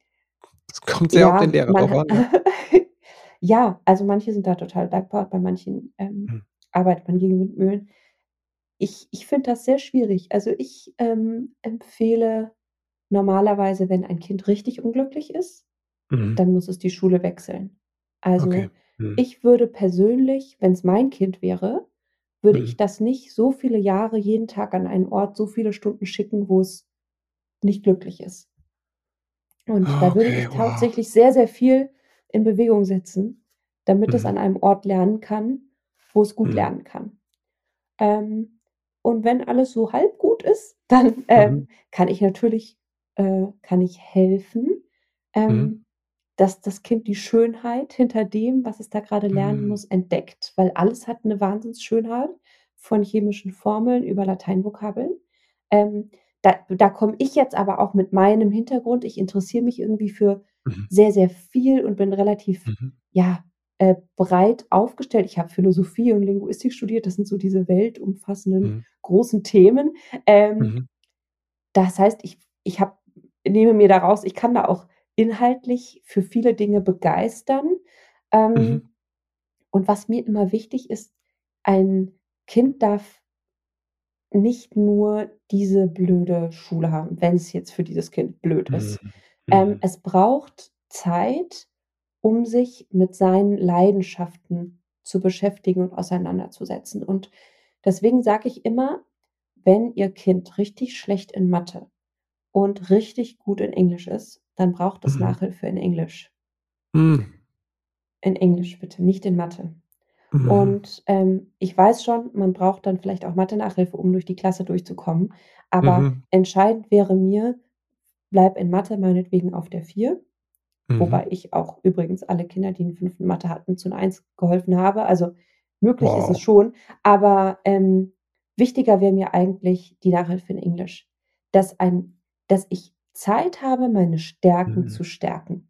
das kommt sehr ja, auf den Lehrer drauf an. Ne? ja, also manche sind da total dankbar, bei manchen ähm, hm. arbeitet man gegen Windmühlen. Ich, ich finde das sehr schwierig. Also ich ähm, empfehle normalerweise, wenn ein Kind richtig unglücklich ist, mhm. dann muss es die Schule wechseln. Also okay. Mhm. Ich würde persönlich, wenn es mein Kind wäre, würde ich Mhm. das nicht so viele Jahre jeden Tag an einen Ort, so viele Stunden schicken, wo es nicht glücklich ist. Und da würde Okay, ich wow. tatsächlich sehr, sehr viel in Bewegung setzen, damit es Mhm. an einem Ort lernen kann, wo es gut Mhm. lernen kann. Ähm, und wenn alles so halb gut ist, dann, Mhm. ähm, kann ich natürlich äh, kann ich helfen, Mhm. ähm, dass das Kind die Schönheit hinter dem, was es da grade lernen Mhm. muss, entdeckt, weil alles hat 'ne Wahnsinnsschönheit, von chemischen Formeln über Lateinvokabeln. Ähm, da da komme ich jetzt aber auch mit meinem Hintergrund ich interessiere mich irgendwie für Mhm. sehr, sehr viel und bin relativ, Mhm. ja, äh, breit aufgestellt. Ich habe Philosophie und Linguistik studiert. Das sind so diese weltumfassenden Mhm. großen Themen. Ähm, Mhm. das heißt, ich ich habe nehme mir da raus, ich kann da auch inhaltlich für viele Dinge begeistern. Ähm, Mhm. und was mir immer wichtig ist, ein Kind darf nicht nur diese blöde Schule haben, wenn's jetzt für dieses Kind blöd Mhm. ist. Ähm, Mhm. es braucht Zeit, um sich mit seinen Leidenschaften zu beschäftigen und auseinanderzusetzen. Und deswegen sage ich immer: „Wenn Ihr Kind richtig schlecht in Mathe und richtig gut in Englisch ist, dann braucht es Mhm. Nachhilfe in Englisch.“ Hm. In Englisch bitte, nicht in Mathe. Mhm. Und, ähm, ich weiß schon, man braucht dann vielleicht auch Mathe-Nachhilfe, um durch die Klasse durchzukommen. Aber Mhm. entscheidend wäre mir, bleib in Mathe meinetwegen auf der 4, wobei Mhm. ich auch übrigens alle Kinder, die 'n 5. in Mathe hatten, zu 'ner 1 geholfen habe. Also, möglich ist es Wow. schon. Aber, ähm, wichtiger wäre mir eigentlich die Nachhilfe in Englisch. Dass ein dass ich Zeit habe, meine Stärken Mhm. zu stärken.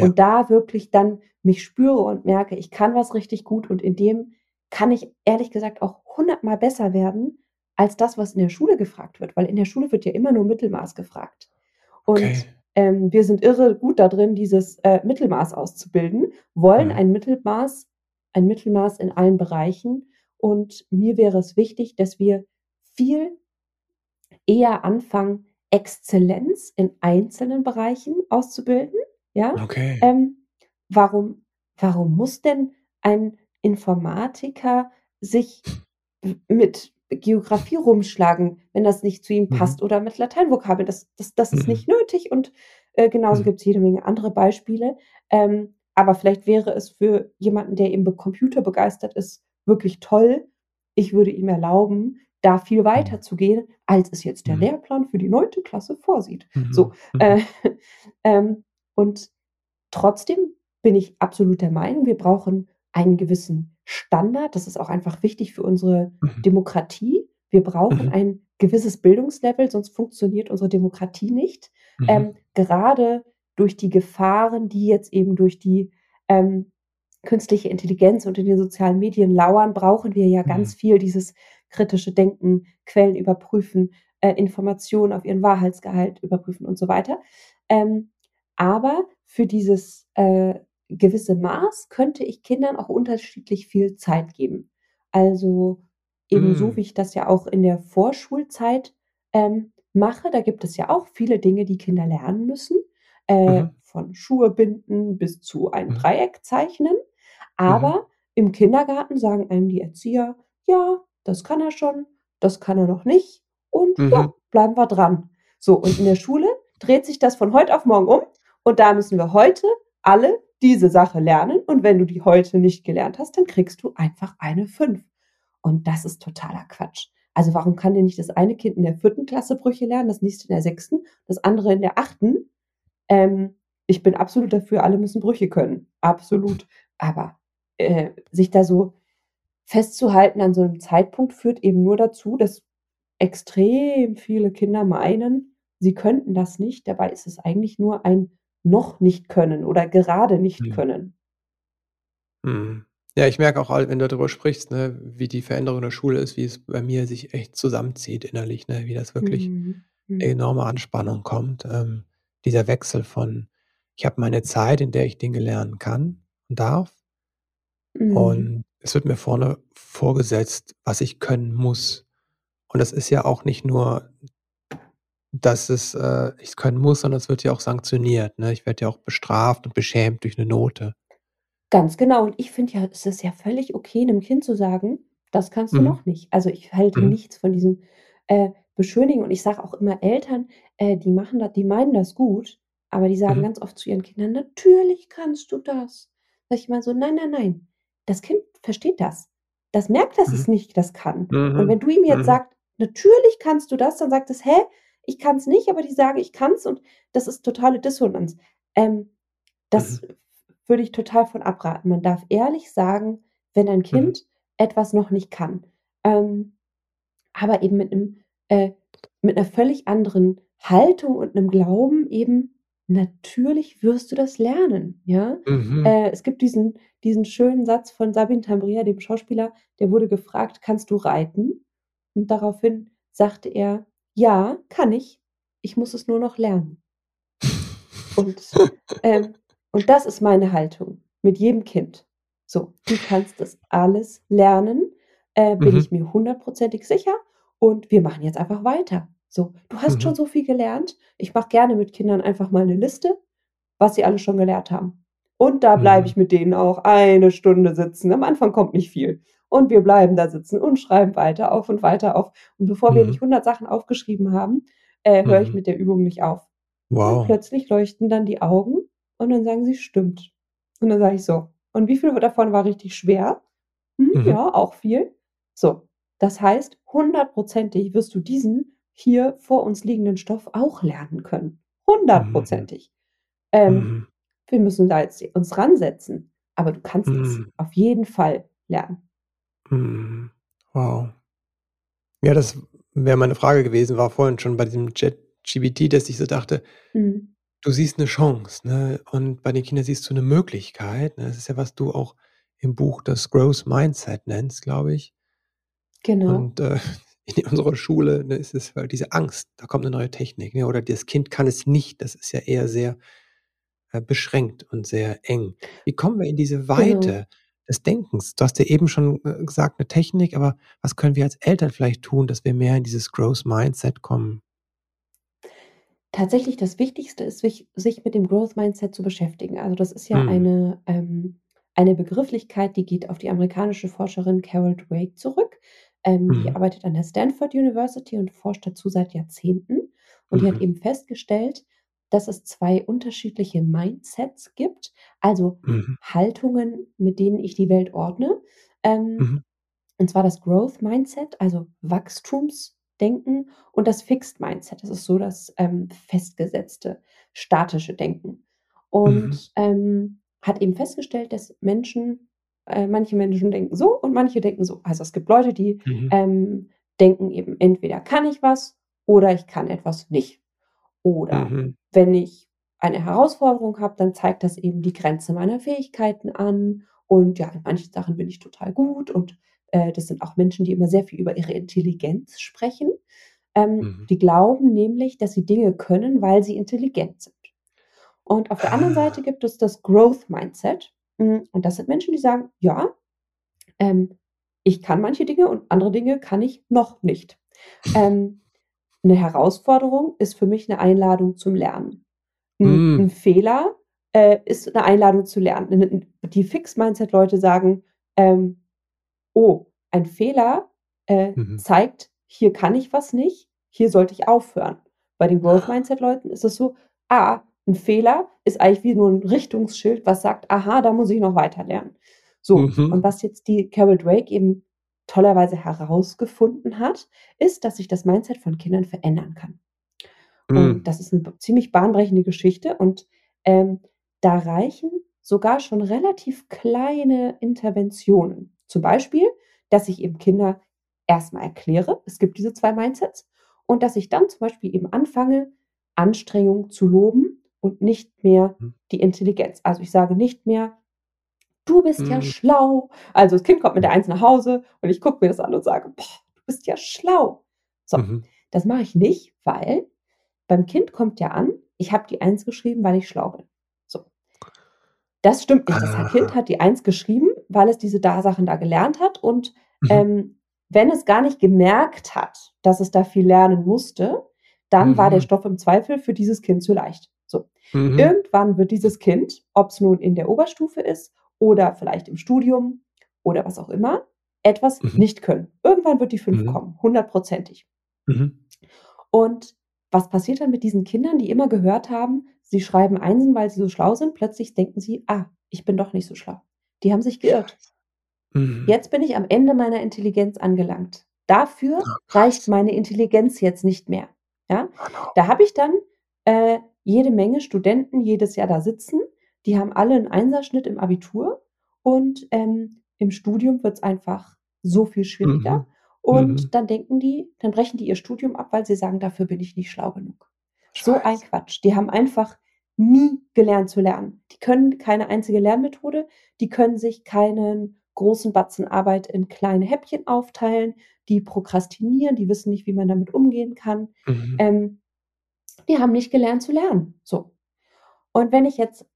Ja. Und da wirklich dann mich spüre und merke, ich kann was richtig gut und in dem kann ich ehrlich gesagt auch hundertmal besser werden als das, was in der Schule gefragt wird, weil in der Schule wird ja immer nur Mittelmaß gefragt. Und, Okay. ähm, wir sind irre gut da drin, dieses, äh, Mittelmaß auszubilden, wollen Mhm. ein Mittelmaß ein Mittelmaß in allen Bereichen. Und mir wäre es wichtig, dass wir viel eher anfangen, Exzellenz in einzelnen Bereichen auszubilden, ja? Okay. Ähm, warum warum muss denn ein Informatiker sich mit Geografie rumschlagen, wenn das nicht zu ihm Mhm. passt oder mit Lateinvokabeln? Das das das ist Mhm. nicht nötig und, äh, genauso Mhm. gibt's jede Menge andere Beispiele. Ähm, aber vielleicht wäre es für jemanden, der eben be computerbegeistert ist, wirklich toll. Ich würde ihm erlauben, da viel Mhm. weiter zu gehen, als es jetzt der Mhm. Lehrplan für die 9. Klasse vorsieht. So, Mhm. äh, Mhm. ähm, und trotzdem bin ich absolut der Meinung, wir brauchen einen gewissen Standard. Das ist auch einfach wichtig für unsere Mhm. Demokratie. Wir brauchen Mhm. ein gewisses Bildungslevel, sonst funktioniert unsere Demokratie nicht. Mhm. Ähm, gerade durch die Gefahren, die jetzt eben durch die, ähm, künstliche Intelligenz und in den sozialen Medien lauern, brauchen wir ja Mhm. ganz viel dieses kritische Denken, Quellen überprüfen, äh, Informationen auf ihren Wahrheitsgehalt überprüfen und so weiter. Ähm, aber für dieses, äh, gewisse Maß könnte ich Kindern auch unterschiedlich viel Zeit geben. Also, ebenso Hm. wie ich das ja auch in der Vorschulzeit, ähm, mache. Da gibt es ja auch viele Dinge, die Kinder lernen müssen, äh, Mhm. von Schuhe binden bis zu ein Mhm. Dreieck zeichnen. Mhm. Aber im Kindergarten sagen einem die Erzieher: „Ja, das kann er schon, das kann er noch nicht und ja, Mhm. bleiben wir dran.“ So, und in der Schule dreht sich das von heut auf morgen um und da müssen wir heute alle diese Sache lernen und wenn du die heute nicht gelernt hast, dann kriegst du einfach eine 5. Und das ist totaler Quatsch. Also, warum kann denn nicht das eine Kind in der 4. Klasse Brüche lernen, das nächste in der 6., das andere in der 8.? Ähm, ich bin absolut dafür, alle müssen Brüche können, absolut. Aber, äh, sich da so festzuhalten an so 'nem Zeitpunkt führt eben nur dazu, dass extrem viele Kinder meinen, sie könnten das nicht. Dabei ist es eigentlich nur ein noch nicht können oder gerade nicht Mhm. können. Mhm. Ja, ich merke auch, wenn du darüber sprichst, ne, wie die Veränderung in der Schule ist, wie es bei mir sich echt zusammenzieht innerlich, ne, wie das wirklich Mhm. Mhm. enorme Anspannung kommt. Ähm, dieser Wechsel von: Ich habe meine Zeit, in der ich Dinge lernen kann und darf Mhm. und es wird mir vorne vorgesetzt, was ich können muss. Und das ist ja auch nicht nur dass es äh, ich's können muss, sondern es wird ja auch sanktioniert, ne? Ich werde ja auch bestraft und beschämt durch 'ne Note. Ganz genau. Und ich finde ja, es ist ja völlig okay, 'nem Kind zu sagen: „Das kannst du Mhm. noch nicht.“ Also, ich halte Mhm. nichts von diesem, äh, Beschönigen und ich sage auch immer Eltern, äh, die machen da die meinen das gut, aber die sagen Mhm. ganz oft zu ihren Kindern: „Natürlich kannst du das.“ Sage ich immer so: „Nein, nein, nein.“ Das Kind versteht das. Das merkt, dass Mhm. es nicht das kann. Und Mhm. wenn du ihm jetzt Mhm. sagst: „Natürlich kannst du das“, dann sagt es: „Hä? Ich kann's nicht“, aber die sagen: „Ich kann's“ und das ist totale Dissonanz. Ähm, das Mhm. würde ich total von abraten. Man darf ehrlich sagen, wenn ein Mhm. Kind etwas noch nicht kann, ähm, aber eben mit 'nem äh, mit 'ner völlig anderen Haltung und 'nem Glauben eben: „Natürlich wirst du das lernen“, ja? Mhm. Äh, es gibt diesen diesen schönen Satz von Sabin Tambria, dem Schauspieler, der wurde gefragt: „Kannst du reiten?“ Und daraufhin sagte er: „Ja, kann ich. Ich muss es nur noch lernen.“ Und, ähm und das ist meine Haltung mit jedem Kind. So, du kannst das alles lernen, äh, bin Mhm. ich mir hundertprozentig sicher und wir machen jetzt einfach weiter. So, du hast Mhm. schon so viel gelernt. Ich mache gerne mit Kindern einfach mal 'ne Liste, was sie alles schon gelernt haben. Und da bleibe Mhm. ich mit denen auch eine Stunde sitzen. Am Anfang kommt nicht viel. Und wir bleiben da sitzen und schreiben weiter auf und weiter auf. Und bevor wir Mhm. nicht 100 Sachen aufgeschrieben haben, äh, höre ich Mhm. mit der Übung nicht auf. Und Wow. plötzlich leuchten dann die Augen und dann sagen sie: „Stimmt.“ Und dann sage ich so: „Und wie viel davon war richtig schwer?“ „Hm, Mhm. ja, auch viel.“ So, das heißt, hundertprozentig wirst du diesen hier vor uns liegenden Stoff auch lernen können. Mhm. Hundertprozentig. Ähm, Mhm. wir müssen da jetzt uns ransetzen, aber du kannst es Mhm. auf jeden Fall lernen. Mhm. Wow. Ja, das wäre meine Frage gewesen, war vorhin schon bei diesem ChatGPT, dass ich so dachte Mhm. du siehst 'ne Chance, ne? Und bei den Kindern siehst du 'ne Möglichkeit, ne? Das ist ja, was du auch im Buch das Growth Mindset nennst, glaube ich. Genau. Und, äh, in unserer Schule, ne, ist es halt diese Angst, da kommt 'ne neue Technik, ne, oder das Kind kann es nicht. Das ist ja eher sehr, äh, beschränkt und sehr eng. Wie kommen wir in diese Genau. Des Denkens? Du hast ja eben schon, äh, gesagt, 'ne Technik, aber was können wir als Eltern vielleicht tun, dass wir mehr in dieses Growth Mindset kommen? Tatsächlich das Wichtigste ist, sich sich mit dem Growth Mindset zu beschäftigen. Also, das ist ja Mhm. eine ähm, eine Begrifflichkeit, die geht auf die amerikanische Forscherin Carol Dweck zurück. Ähm, die Mhm. arbeitet an der Stanford University und forscht dazu seit Jahrzehnten. Und die hat Mhm. eben festgestellt, dass es 2 unterschiedliche Mindsets gibt, also Mhm. Haltungen, mit denen ich die Welt ordne. Ähm, Mhm. und zwar das Growth Mindset, also Wachstumsdenken und das Fixed Mindset. Das ist so das, ähm, festgesetzte, statische Denken. Mhm. Und, ähm, hat eben festgestellt, dass Menschen äh, manche Menschen denken so und manche denken so. Also, es gibt Leute, die, Mhm. ähm, denken eben: „Entweder kann ich was oder ich kann etwas nicht.“ Oder Mhm. wenn ich eine Herausforderung habe, dann zeigt das eben die Grenze meiner Fähigkeiten an. Und ja, in manchen Sachen bin ich total gut und, äh, das sind auch Menschen, die immer sehr viel über ihre Intelligenz sprechen. Ähm, Mhm. die glauben nämlich, dass sie Dinge können, weil sie intelligent sind. Und auf der anderen Seite Ah. gibt es das Growth Mindset. Hm, und das sind Menschen, die sagen: „Ja, ähm, ich kann manche Dinge und andere Dinge kann ich noch nicht.“ Ähm, 'ne Herausforderung ist für mich 'ne Einladung zum Lernen. 'N Hm. 'n Fehler, äh, ist 'ne Einladung zu lernen. die Fixed Mindset Leute sagen, ähm: „Oh, ein Fehler, äh, Mhm. zeigt, hier kann ich was nicht, hier sollte ich aufhören.“ Bei den Ah. Mindset Leuten ist es so: „Ah, 'n Fehler ist eigentlich wie nur 'n Richtungsschild, was sagt: ‚Aha, da muss ich noch weiter lernen.‘“ So, und Mhm. was jetzt die Carol Dweck eben tollerweise herausgefunden hat, ist, dass sich das Mindset von Kindern verändern kann. Und Hm. das ist 'ne b ziemlich bahnbrechende Geschichte und, ähm, da reichen sogar schon relativ kleine Interventionen. Zum Beispiel, dass ich eben Kinder erst mal erkläre, es gibt diese 2 Mindsets und dass ich dann zum Beispiel eben anfange, Anstrengung zu loben und nicht mehr Hm. die Intelligenz. Also, ich sage nicht mehr: „Du bist ja Hm. schlau.“ Also, das Kind kommt mit der Eins nach Hause und ich gucke mir das an und sage: „Boah, du bist ja schlau.“ So, Mhm. das mache ich nicht, weil beim Kind kommt ja an: „Ich habe die Eins geschrieben, weil ich schlau bin.“ So. Das stimmt nicht. Das ha Kind Ah. hat die Eins geschrieben, weil es diese da Sachen da gelernt hat und, Mhm. ähm, wenn es gar nicht gemerkt hat, dass es da viel lernen musste, dann war der Mhm. Stoff im Zweifel für dieses Kind zu leicht. So. Mhm. Irgendwann wird dieses Kind, ob's nun in der Oberstufe ist oder vielleicht im Studium oder was auch immer etwas Mhm. nicht können. Irgendwann wird die 5 Mhm. kommen, hundertprozentig. Mhm. Und was passiert dann mit diesen Kindern, die immer gehört haben, sie schreiben Einsen, weil sie so schlau sind? Plötzlich denken sie, ah, ich bin doch nicht so schlau. Die haben sich geirrt. Mhm. Jetzt bin ich am Ende meiner Intelligenz angelangt. Dafür reicht meine Intelligenz jetzt nicht mehr. Ja? Genau. Da habe ich dann äh, jede Menge Studenten jedes Jahr da sitzen. Die haben alle einen Einserschnitt im Abitur und ähm, im Studium wird es einfach so viel schwieriger. Mhm. Und Mhm. dann denken die, dann brechen die ihr Studium ab, weil sie sagen, dafür bin ich nicht schlau genug. So ein. Quatsch. Die haben einfach nie gelernt zu lernen. Die können keine einzige Lernmethode, die können sich keinen großen Batzen Arbeit in kleine Häppchen aufteilen, die prokrastinieren, die wissen nicht, wie man damit umgehen kann. Mhm. Ähm, die haben nicht gelernt zu lernen. So. Und wenn ich jetzt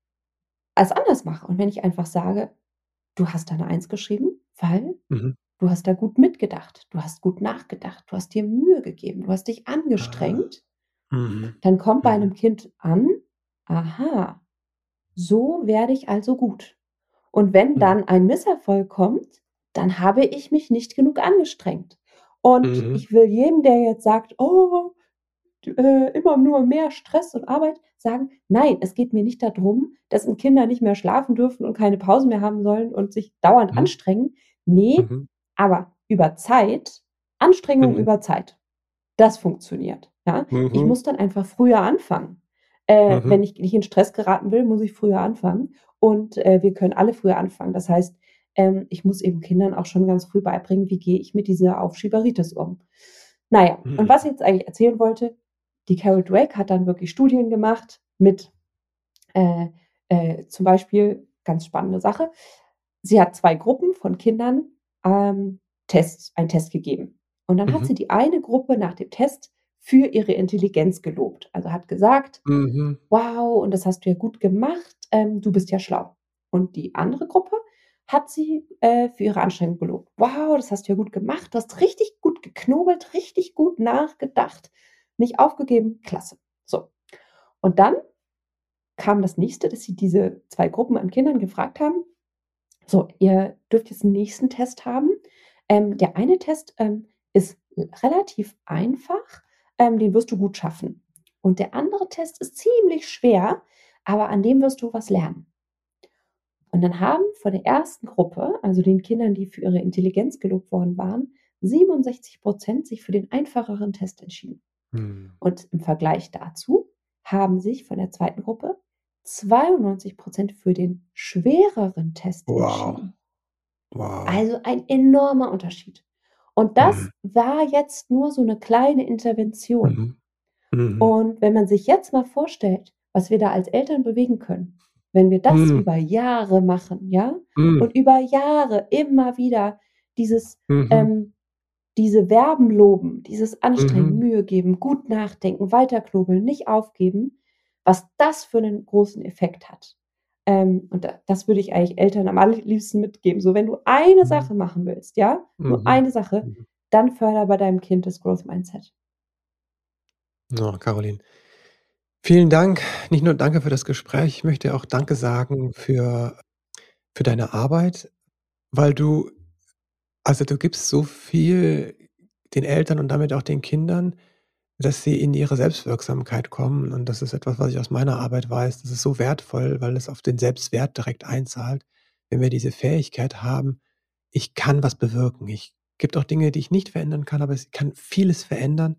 es anders mache und wenn ich einfach sage, du hast da eine Eins geschrieben, weil Mhm. du hast da gut mitgedacht, du hast gut nachgedacht, du hast dir Mühe gegeben, du hast dich Ah. angestrengt, Mhm. dann kommt bei Mhm. einem Kind an, aha, so werde ich also gut. Und wenn Mhm. dann ein Misserfolg kommt, dann habe ich mich nicht genug angestrengt. Und Mhm. ich will jedem, der jetzt sagt, oh, äh, immer nur mehr Stress und Arbeit, sagen, nein, es geht mir nicht darum, dass Kinder nicht mehr schlafen dürfen und keine Pausen mehr haben sollen und sich dauernd Mhm. anstrengen. Nee, Mhm. aber über Zeit, Anstrengung Mhm. über Zeit, das funktioniert. Ja? Ich Mhm. muss dann einfach früher anfangen. Äh, Mhm. Wenn ich nicht in Stress geraten will, muss ich früher anfangen. Und äh, wir können alle früher anfangen. Das heißt, ähm, ich muss eben Kindern auch schon ganz früh beibringen, wie gehe ich mit dieser Aufschieberitis um. Naja, Mhm. und was ich jetzt eigentlich erzählen wollte, die Carol Drake hat dann wirklich Studien gemacht mit äh, äh, zum Beispiel, ganz spannende Sache, sie hat zwei Gruppen von Kindern ähm, Tests, einen Test gegeben. Und dann hat Mhm. sie die eine Gruppe nach dem Test für ihre Intelligenz gelobt. Also hat gesagt, Mhm. wow, und das hast du ja gut gemacht, ähm, du bist ja schlau. Und die andere Gruppe hat sie äh, für ihre Anstrengung gelobt. Wow, das hast du ja gut gemacht, du hast richtig gut geknobelt, richtig gut nachgedacht, nicht aufgegeben, klasse. So. Und dann kam das nächste, dass sie diese zwei Gruppen an Kindern gefragt haben, so, ihr dürft jetzt einen nächsten Test haben. Ähm, der eine Test ähm, ist relativ einfach, ähm, den wirst du gut schaffen. Und der andere Test ist ziemlich schwer, aber an dem wirst du was lernen. Und dann haben von der ersten Gruppe, also den Kindern, die für ihre Intelligenz gelobt worden waren, 67 Prozent sich für den einfacheren Test entschieden. Mhm. Und im Vergleich dazu haben sich von der zweiten Gruppe 92 Prozent für den schwereren Test Wow. entschieden. Wow. Also ein enormer Unterschied. Und das Mhm. war jetzt nur so eine kleine Intervention. Mhm. Mhm. Und wenn man sich jetzt mal vorstellt, was wir da als Eltern bewegen können, wenn wir das Mhm. über Jahre machen, ja, Mhm. und über Jahre immer wieder dieses, Mhm. ähm, diese Verben loben, dieses Anstrengen, Mhm. Mühe geben, gut nachdenken, weiterknobeln, nicht aufgeben, was das für einen großen Effekt hat. Ähm, und da, das würde ich eigentlich Eltern am allerliebsten mitgeben. So, wenn du eine Mhm. Sache machen willst, ja, nur Mhm. eine Sache, Mhm. dann förder bei deinem Kind das Growth Mindset. Ja, Caroline. Vielen Dank. Nicht nur danke für das Gespräch, ich möchte auch Danke sagen für für deine Arbeit, weil du also, du gibst so viel den Eltern und damit auch den Kindern, dass sie in ihre Selbstwirksamkeit kommen. Und das ist etwas, was ich aus meiner Arbeit weiß. Das ist so wertvoll, weil es auf den Selbstwert direkt einzahlt, wenn wir diese Fähigkeit haben: „Ich kann was bewirken. Ich gibt auch Dinge, die ich nicht verändern kann, aber ich kann vieles verändern.“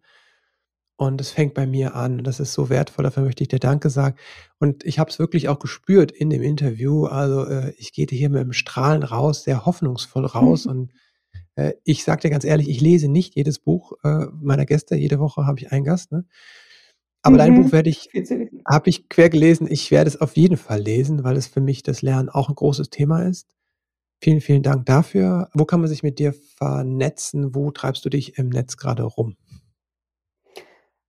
Und es fängt bei mir an. Das ist so wertvoll, dafür möchte ich dir Danke sagen. Und ich habe es wirklich auch gespürt in dem Interview. Also, äh, ich gehe hier mit 'm Strahlen raus, sehr hoffnungsvoll raus. Und, äh, ich sage dir ganz ehrlich, ich lese nicht jedes Buch, äh, meiner Gäste. Jede Woche habe ich einen Gast, ne? Aber dein Buch Mhm. werde ich habe ich quer gelesen. Ich werde es auf jeden Fall lesen, weil es für mich das Lernen auch 'n großes Thema ist. Vielen, vielen Dank dafür. Wo kann man sich mit dir vernetzen? Wo treibst du dich im Netz grade rum?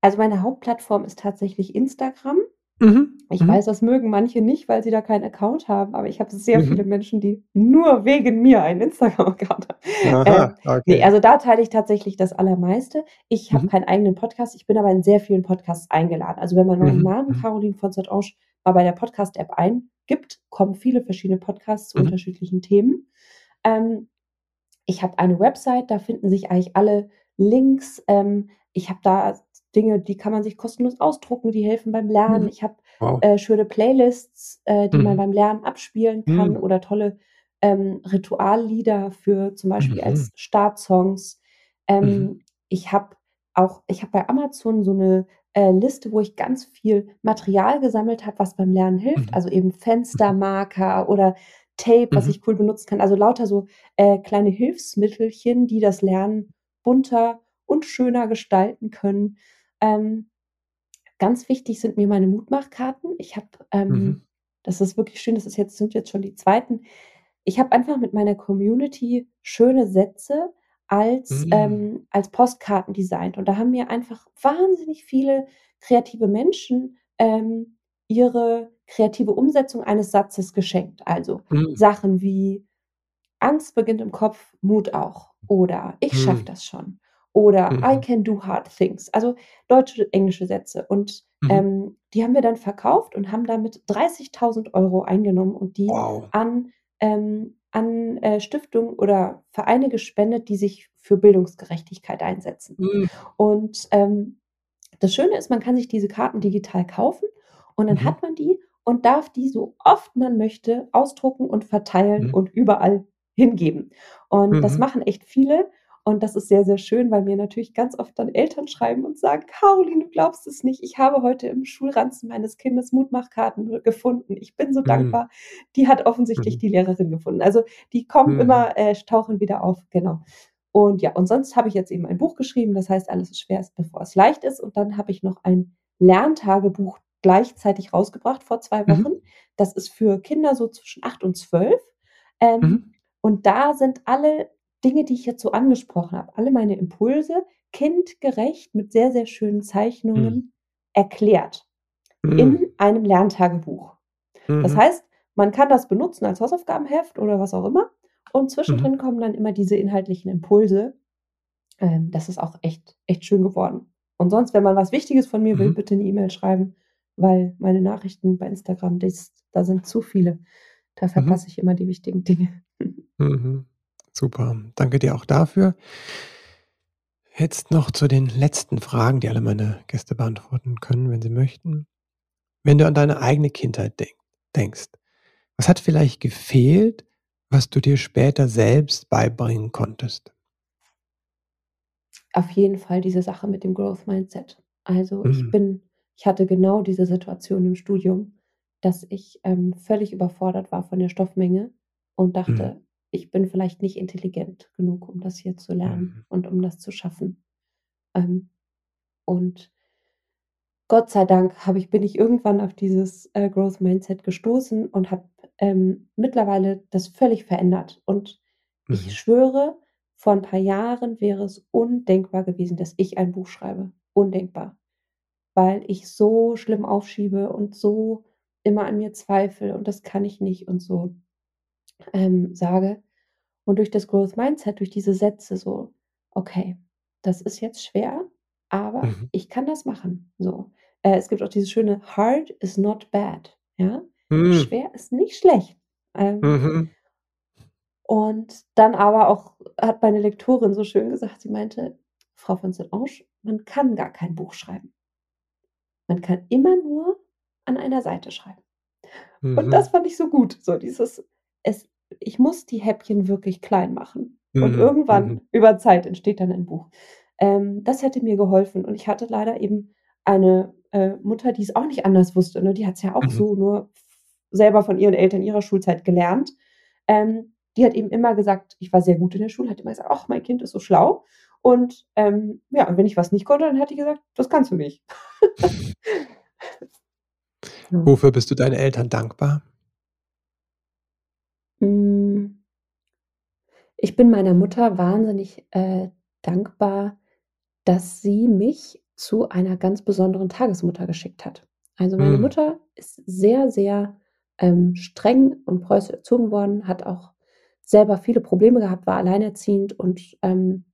Also, meine Hauptplattform ist tatsächlich Instagram. Mhm. Ich Mhm. weiß, das mögen manche nicht, weil sie da keinen Account haben, aber ich habe sehr viele Mhm. Menschen, die nur wegen mir einen Instagram-Account haben. Ähm, Aha, ne, okay. also da teile ich tatsächlich das Allermeiste. Ich habe Mhm. keinen eigenen Podcast, ich bin aber in sehr vielen Podcasts eingeladen. Also, wenn man meinen Mhm. Namen Mhm. Caroline von Saint-Ange mal bei der Podcast-App eingibt, kommen viele verschiedene Podcasts zu unterschiedlichen Themen. Ähm, ich habe eine Website, da finden sich eigentlich alle Links. Ähm, ich habe da Dinge, die kann man sich kostenlos ausdrucken, die helfen beim Lernen. Mhm. Ich habe Wow. äh, schöne Playlists, äh, die man Mhm. beim Lernen abspielen kann Mhm. oder tolle ähm, Rituallieder für zum Beispiel Mhm. als Startsongs. Mhm. Ähm, ich habe auch, ich habe bei Amazon so eine äh, Liste, wo ich ganz viel Material gesammelt habe, was beim Lernen hilft. Mhm. Also eben Fenstermarker oder Tape, was Mhm. ich cool benutzen kann. Also lauter so äh, kleine Hilfsmittelchen, die das Lernen bunter und schöner gestalten können. Ähm, ganz wichtig sind mir meine Mutmachkarten. Ich habe, ähm, Mhm. das ist wirklich schön, das ist jetzt, sind jetzt schon die zweiten. Ich habe einfach mit meiner Community schöne Sätze als, Mhm. ähm, als Postkarten designt. Und da haben mir einfach wahnsinnig viele kreative Menschen ähm, ihre kreative Umsetzung eines Satzes geschenkt. Also Mhm. Sachen wie Angst beginnt im Kopf, Mut auch. Oder ich schaffe Mhm. das schon. Oder I Mhm. can do hard things. Also deutsche, englische Sätze. Und Mhm. ähm, die haben wir dann verkauft und haben damit 30.000 Euro eingenommen und die Wow. an, ähm, an äh, Stiftungen oder Vereine gespendet, die sich für Bildungsgerechtigkeit einsetzen. Mhm. Und ähm, das Schöne ist, man kann sich diese Karten digital kaufen und dann Mhm. hat man die und darf die so oft man möchte ausdrucken und verteilen Mhm. und überall hingeben. Und das Mhm. machen echt viele. Und das ist sehr, sehr schön, weil mir natürlich ganz oft dann Eltern schreiben und sagen, Caroline, du glaubst es nicht, ich habe heute im Schulranzen meines Kindes Mutmachkarten gefunden. Ich bin so Mhm. dankbar. Die hat offensichtlich Mhm. die Lehrerin gefunden. Also die kommen Mhm. immer, äh, tauchen wieder auf, genau. Und ja, und sonst habe ich jetzt eben ein Buch geschrieben, das heißt, alles ist schwer ist, bevor es leicht ist. Und dann habe ich noch ein Lerntagebuch gleichzeitig rausgebracht vor zwei Mhm. Wochen. Das ist für Kinder so zwischen acht und zwölf. Ähm, Mhm. und da sind alle Dinge, die ich jetzt so angesprochen habe, alle meine Impulse kindgerecht mit sehr, sehr schönen Mhm. Zeichnungen erklärt Mhm. in einem Lerntagebuch. Das Mhm. heißt, man kann das benutzen als Hausaufgabenheft oder was auch immer. Und Mhm. zwischendrin kommen dann immer diese inhaltlichen Impulse. Ähm, das ist auch echt, echt schön geworden. Und sonst, wenn man was Wichtiges von mir will, Mhm. bitte eine E-Mail schreiben, weil meine Nachrichten bei Instagram, das, da sind zu viele. Da Mhm. verpasse ich immer die wichtigen Dinge. Mhm. Super. Danke dir auch dafür. Jetzt noch zu den letzten Fragen, die alle meine Gäste beantworten können, wenn sie möchten. Wenn du an deine eigene Kindheit denk denkst, was hat vielleicht gefehlt, was du dir später selbst beibringen konntest? Auf jeden Fall diese Sache mit dem Growth Mindset. Also ich Mhm. bin, ich hatte genau diese Situation im Studium, dass ich ähm, völlig überfordert war von der Stoffmenge und Mhm. Ich bin vielleicht nicht intelligent genug, um das hier zu lernen Mhm. und um das zu schaffen. Ähm, und Gott sei Dank habe ich, bin ich irgendwann auf dieses äh, Growth Mindset gestoßen und habe ähm, mittlerweile das völlig verändert. Und ich Mhm. schwöre, vor ein paar Jahren wäre es undenkbar gewesen, dass ich ein Buch schreibe. Undenkbar. Weil ich so schlimm aufschiebe und so immer an mir zweifle und das kann ich nicht und so ähm, sage. Und durch das Growth Mindset, durch diese Sätze so, okay, das ist jetzt schwer, aber Mhm. ich kann das machen. So. Äh, es gibt auch dieses schöne Hard is not bad. Ja? Mhm. Schwer ist nicht schlecht. Ähm, Mhm. und dann aber auch hat meine Lektorin so schön gesagt, sie meinte, Frau von Saint-Ange, man kann gar kein Buch schreiben. Man kann immer nur an einer Seite schreiben. Und das Mhm. fand ich so gut. So dieses, es, ich muss die Häppchen wirklich klein machen. Und Mhm. irgendwann Mhm. über Zeit entsteht dann ein Buch. Ähm, das hätte mir geholfen. Und ich hatte leider eben eine äh, Mutter, die es auch nicht anders wusste. Ne? Die hat es ja auch Mhm. so nur selber von ihren Eltern ihrer Schulzeit gelernt. Ähm, die hat eben immer gesagt, ich war sehr gut in der Schule, hat immer gesagt, ach, mein Kind ist so schlau. Und ähm, ja, und wenn ich was nicht konnte, dann hat die gesagt, das kannst du nicht. Wofür bist du deinen Eltern dankbar? Ich bin meiner Mutter wahnsinnig äh, dankbar, dass sie mich zu einer ganz besonderen Tagesmutter geschickt hat. Also meine Mhm. Mutter ist sehr, sehr ähm, streng und preußisch erzogen worden, hat auch selber viele Probleme gehabt, war alleinerziehend und ähm,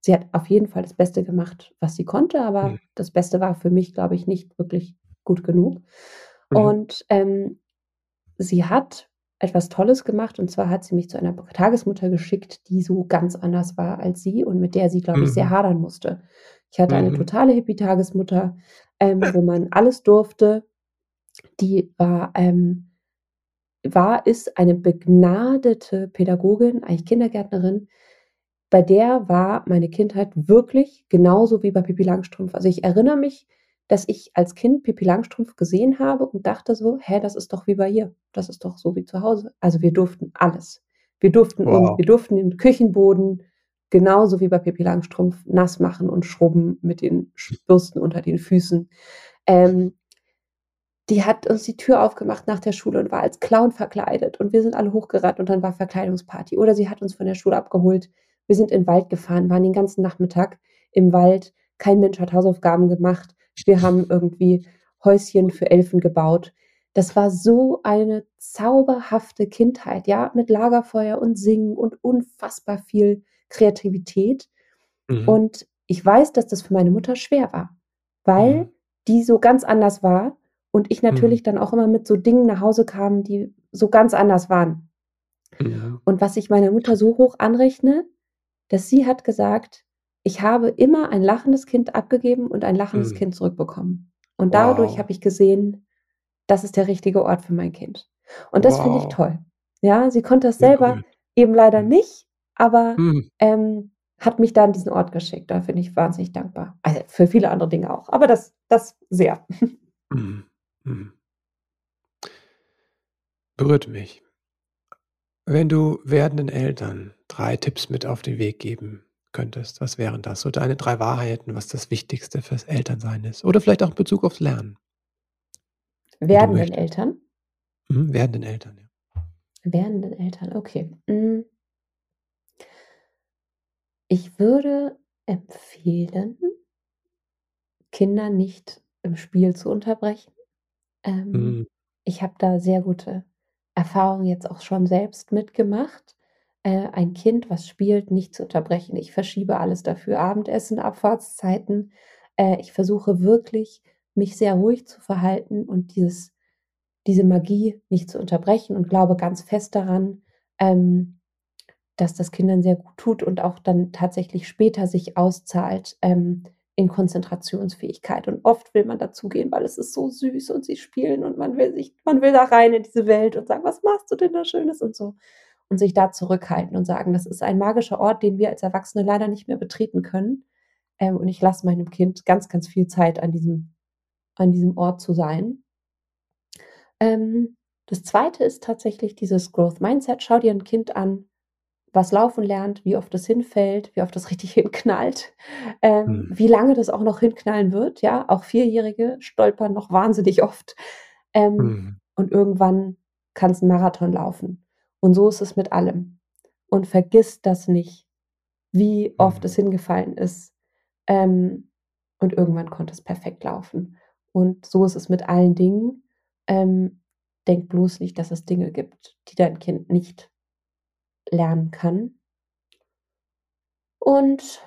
sie hat auf jeden Fall das Beste gemacht, was sie konnte, aber Mhm. das Beste war für mich, glaube ich, nicht wirklich gut genug. Mhm. Und ähm, sie hat etwas Tolles gemacht und zwar hat sie mich zu einer Tagesmutter geschickt, die so ganz anders war als sie und mit der sie, glaube ich, sehr Mhm. hadern musste. Ich hatte eine Mhm. totale Hippie-Tagesmutter, ähm, wo man alles durfte. Die war, ähm, war, ist eine begnadete Pädagogin, eigentlich Kindergärtnerin. Bei der war meine Kindheit wirklich genauso wie bei Pippi Langstrumpf. Also ich erinnere mich, dass ich als Kind Pippi Langstrumpf gesehen habe und dachte so, hä, das ist doch wie bei ihr. Das ist doch so wie zu Hause. Also wir durften alles. Wir durften, um, Wow. wir durften den Küchenboden genauso wie bei Pippi Langstrumpf nass machen und schrubben mit den Bürsten unter den Füßen. Ähm, die hat uns die Tür aufgemacht nach der Schule und war als Clown verkleidet und wir sind alle hochgerannt und dann war Verkleidungsparty. Oder sie hat uns von der Schule abgeholt. Wir sind in den Wald gefahren, waren den ganzen Nachmittag im Wald. Kein Mensch hat Hausaufgaben gemacht. Wir haben irgendwie Häuschen für Elfen gebaut. Das war so eine zauberhafte Kindheit, ja, mit Lagerfeuer und Singen und unfassbar viel Kreativität. Mhm. Und ich weiß, dass das für meine Mutter schwer war, weil Mhm. die so ganz anders war und ich Mhm. natürlich dann auch immer mit so Dingen nach Hause kam, die so ganz anders waren. Ja. Und was ich meiner Mutter so hoch anrechne, dass sie hat gesagt, ich habe immer ein lachendes Kind abgegeben und ein lachendes Mhm. Kind zurückbekommen. Und dadurch Wow. habe ich gesehen, das ist der richtige Ort für mein Kind. Und das finde ich Wow. toll. Ja, sie konnte das selber berührend. eben leider Mhm. nicht, aber Mhm. ähm, hat mich da an diesen Ort geschickt. Da bin ich wahnsinnig dankbar. Also für viele andere Dinge auch, aber das, das sehr. Mhm. Mhm. Berührt mich. Wenn du werdenden Eltern drei Tipps mit auf den Weg geben könntest, was wären das? So deine drei Wahrheiten, was das Wichtigste fürs Elternsein ist. Oder vielleicht auch in Bezug aufs Lernen, Werdenden. Eltern? Mhm. Werdenden Eltern, ja. Werdenden Eltern, okay. Mm. Ich würde empfehlen, Kinder nicht im Spiel zu unterbrechen. Ähm, Mhm. ich habe da sehr gute Erfahrungen jetzt auch schon selbst mitgemacht. Äh, ein Kind, was spielt, nicht zu unterbrechen. Ich verschiebe alles dafür. Abendessen, Abfahrtszeiten. Äh, ich versuche wirklich, mich sehr ruhig zu verhalten und dieses, diese Magie nicht zu unterbrechen und glaube ganz fest daran, ähm, dass das Kindern sehr gut tut und auch dann tatsächlich später sich auszahlt ähm, in Konzentrationsfähigkeit. Und oft will man dazugehen, weil es ist so süß und sie spielen und man will sich, man will da rein in diese Welt und sagen, was machst du denn da Schönes und so. Und sich da zurückhalten und sagen, das ist ein magischer Ort, den wir als Erwachsene leider nicht mehr betreten können. Ähm, und ich lasse meinem Kind ganz, ganz viel Zeit an diesem, an diesem Ort zu sein. Ähm, das zweite ist tatsächlich dieses Growth Mindset. Schau dir ein Kind an, was laufen lernt, wie oft es hinfällt, wie oft es richtig hinknallt, ähm, Mhm. wie lange das auch noch hinknallen wird. Ja, auch Vierjährige stolpern noch wahnsinnig oft. Ähm, Mhm. und irgendwann kann es einen Marathon laufen. Und so ist es mit allem. Und vergiss das nicht, wie oft Mhm. es hingefallen ist. Ähm, und irgendwann konnte es perfekt laufen. Und so ist es mit allen Dingen. Ähm, denk bloß nicht, dass es Dinge gibt, die dein Kind nicht lernen kann. Und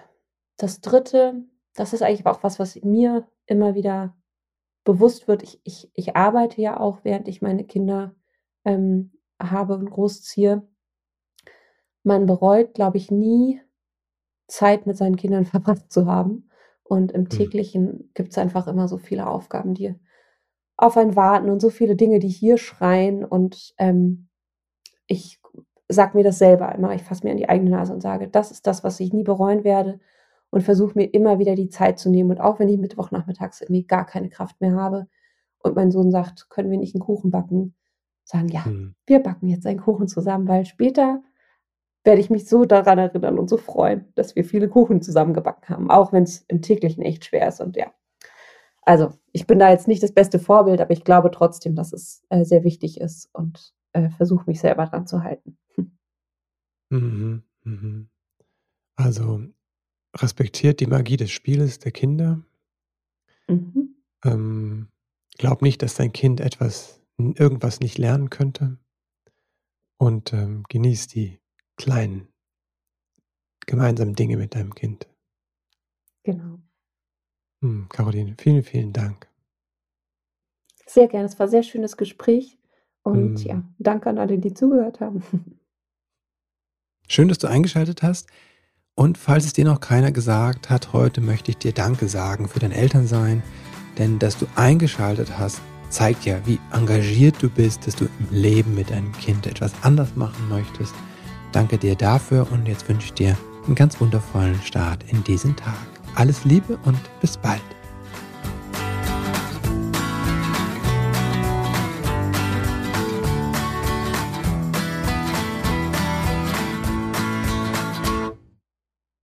das Dritte, das ist eigentlich auch was, was mir immer wieder bewusst wird. Ich, ich, ich arbeite ja auch, während ich meine Kinder ähm, habe und großziehe. Man bereut, glaube ich, nie, Zeit mit seinen Kindern verbracht zu haben. Und im Mhm. täglichen gibt es einfach immer so viele Aufgaben, die auf einen warten und so viele Dinge, die hier schreien. Und ähm, ich sag mir das selber immer. Ich fasse mir an die eigene Nase und sage, das ist das, was ich nie bereuen werde. Und versuche mir immer wieder die Zeit zu nehmen. Und auch wenn ich Mittwochnachmittags irgendwie gar keine Kraft mehr habe und mein Sohn sagt, können wir nicht einen Kuchen backen, sagen, ja, Mhm. wir backen jetzt einen Kuchen zusammen, weil später werde ich mich so daran erinnern und so freuen, dass wir viele Kuchen zusammen gebacken haben, auch wenn es im täglichen echt schwer ist. Und ja, also ich bin da jetzt nicht das beste Vorbild, aber ich glaube trotzdem, dass es äh, sehr wichtig ist und äh, versuche mich selber dran zu halten. Hm. Mhm. Mhm. Also respektiert die Magie des Spieles der Kinder. Mhm. Ähm, glaub nicht, dass dein Kind etwas, irgendwas nicht lernen könnte. Und ähm, genieß die kleinen gemeinsamen Dinge mit deinem Kind. Genau. Hm, Caroline, vielen, vielen Dank. Sehr gerne. Es war ein sehr schönes Gespräch. Und Mm. ja, danke an alle, die zugehört haben. Schön, dass du eingeschaltet hast. Und falls es dir noch keiner gesagt hat, heute möchte ich dir Danke sagen für dein Elternsein. Denn dass du eingeschaltet hast, zeigt ja, wie engagiert du bist, dass du im Leben mit deinem Kind etwas anders machen möchtest. Danke dir dafür und jetzt wünsche ich dir einen ganz wundervollen Start in diesen Tag. Alles Liebe und bis bald.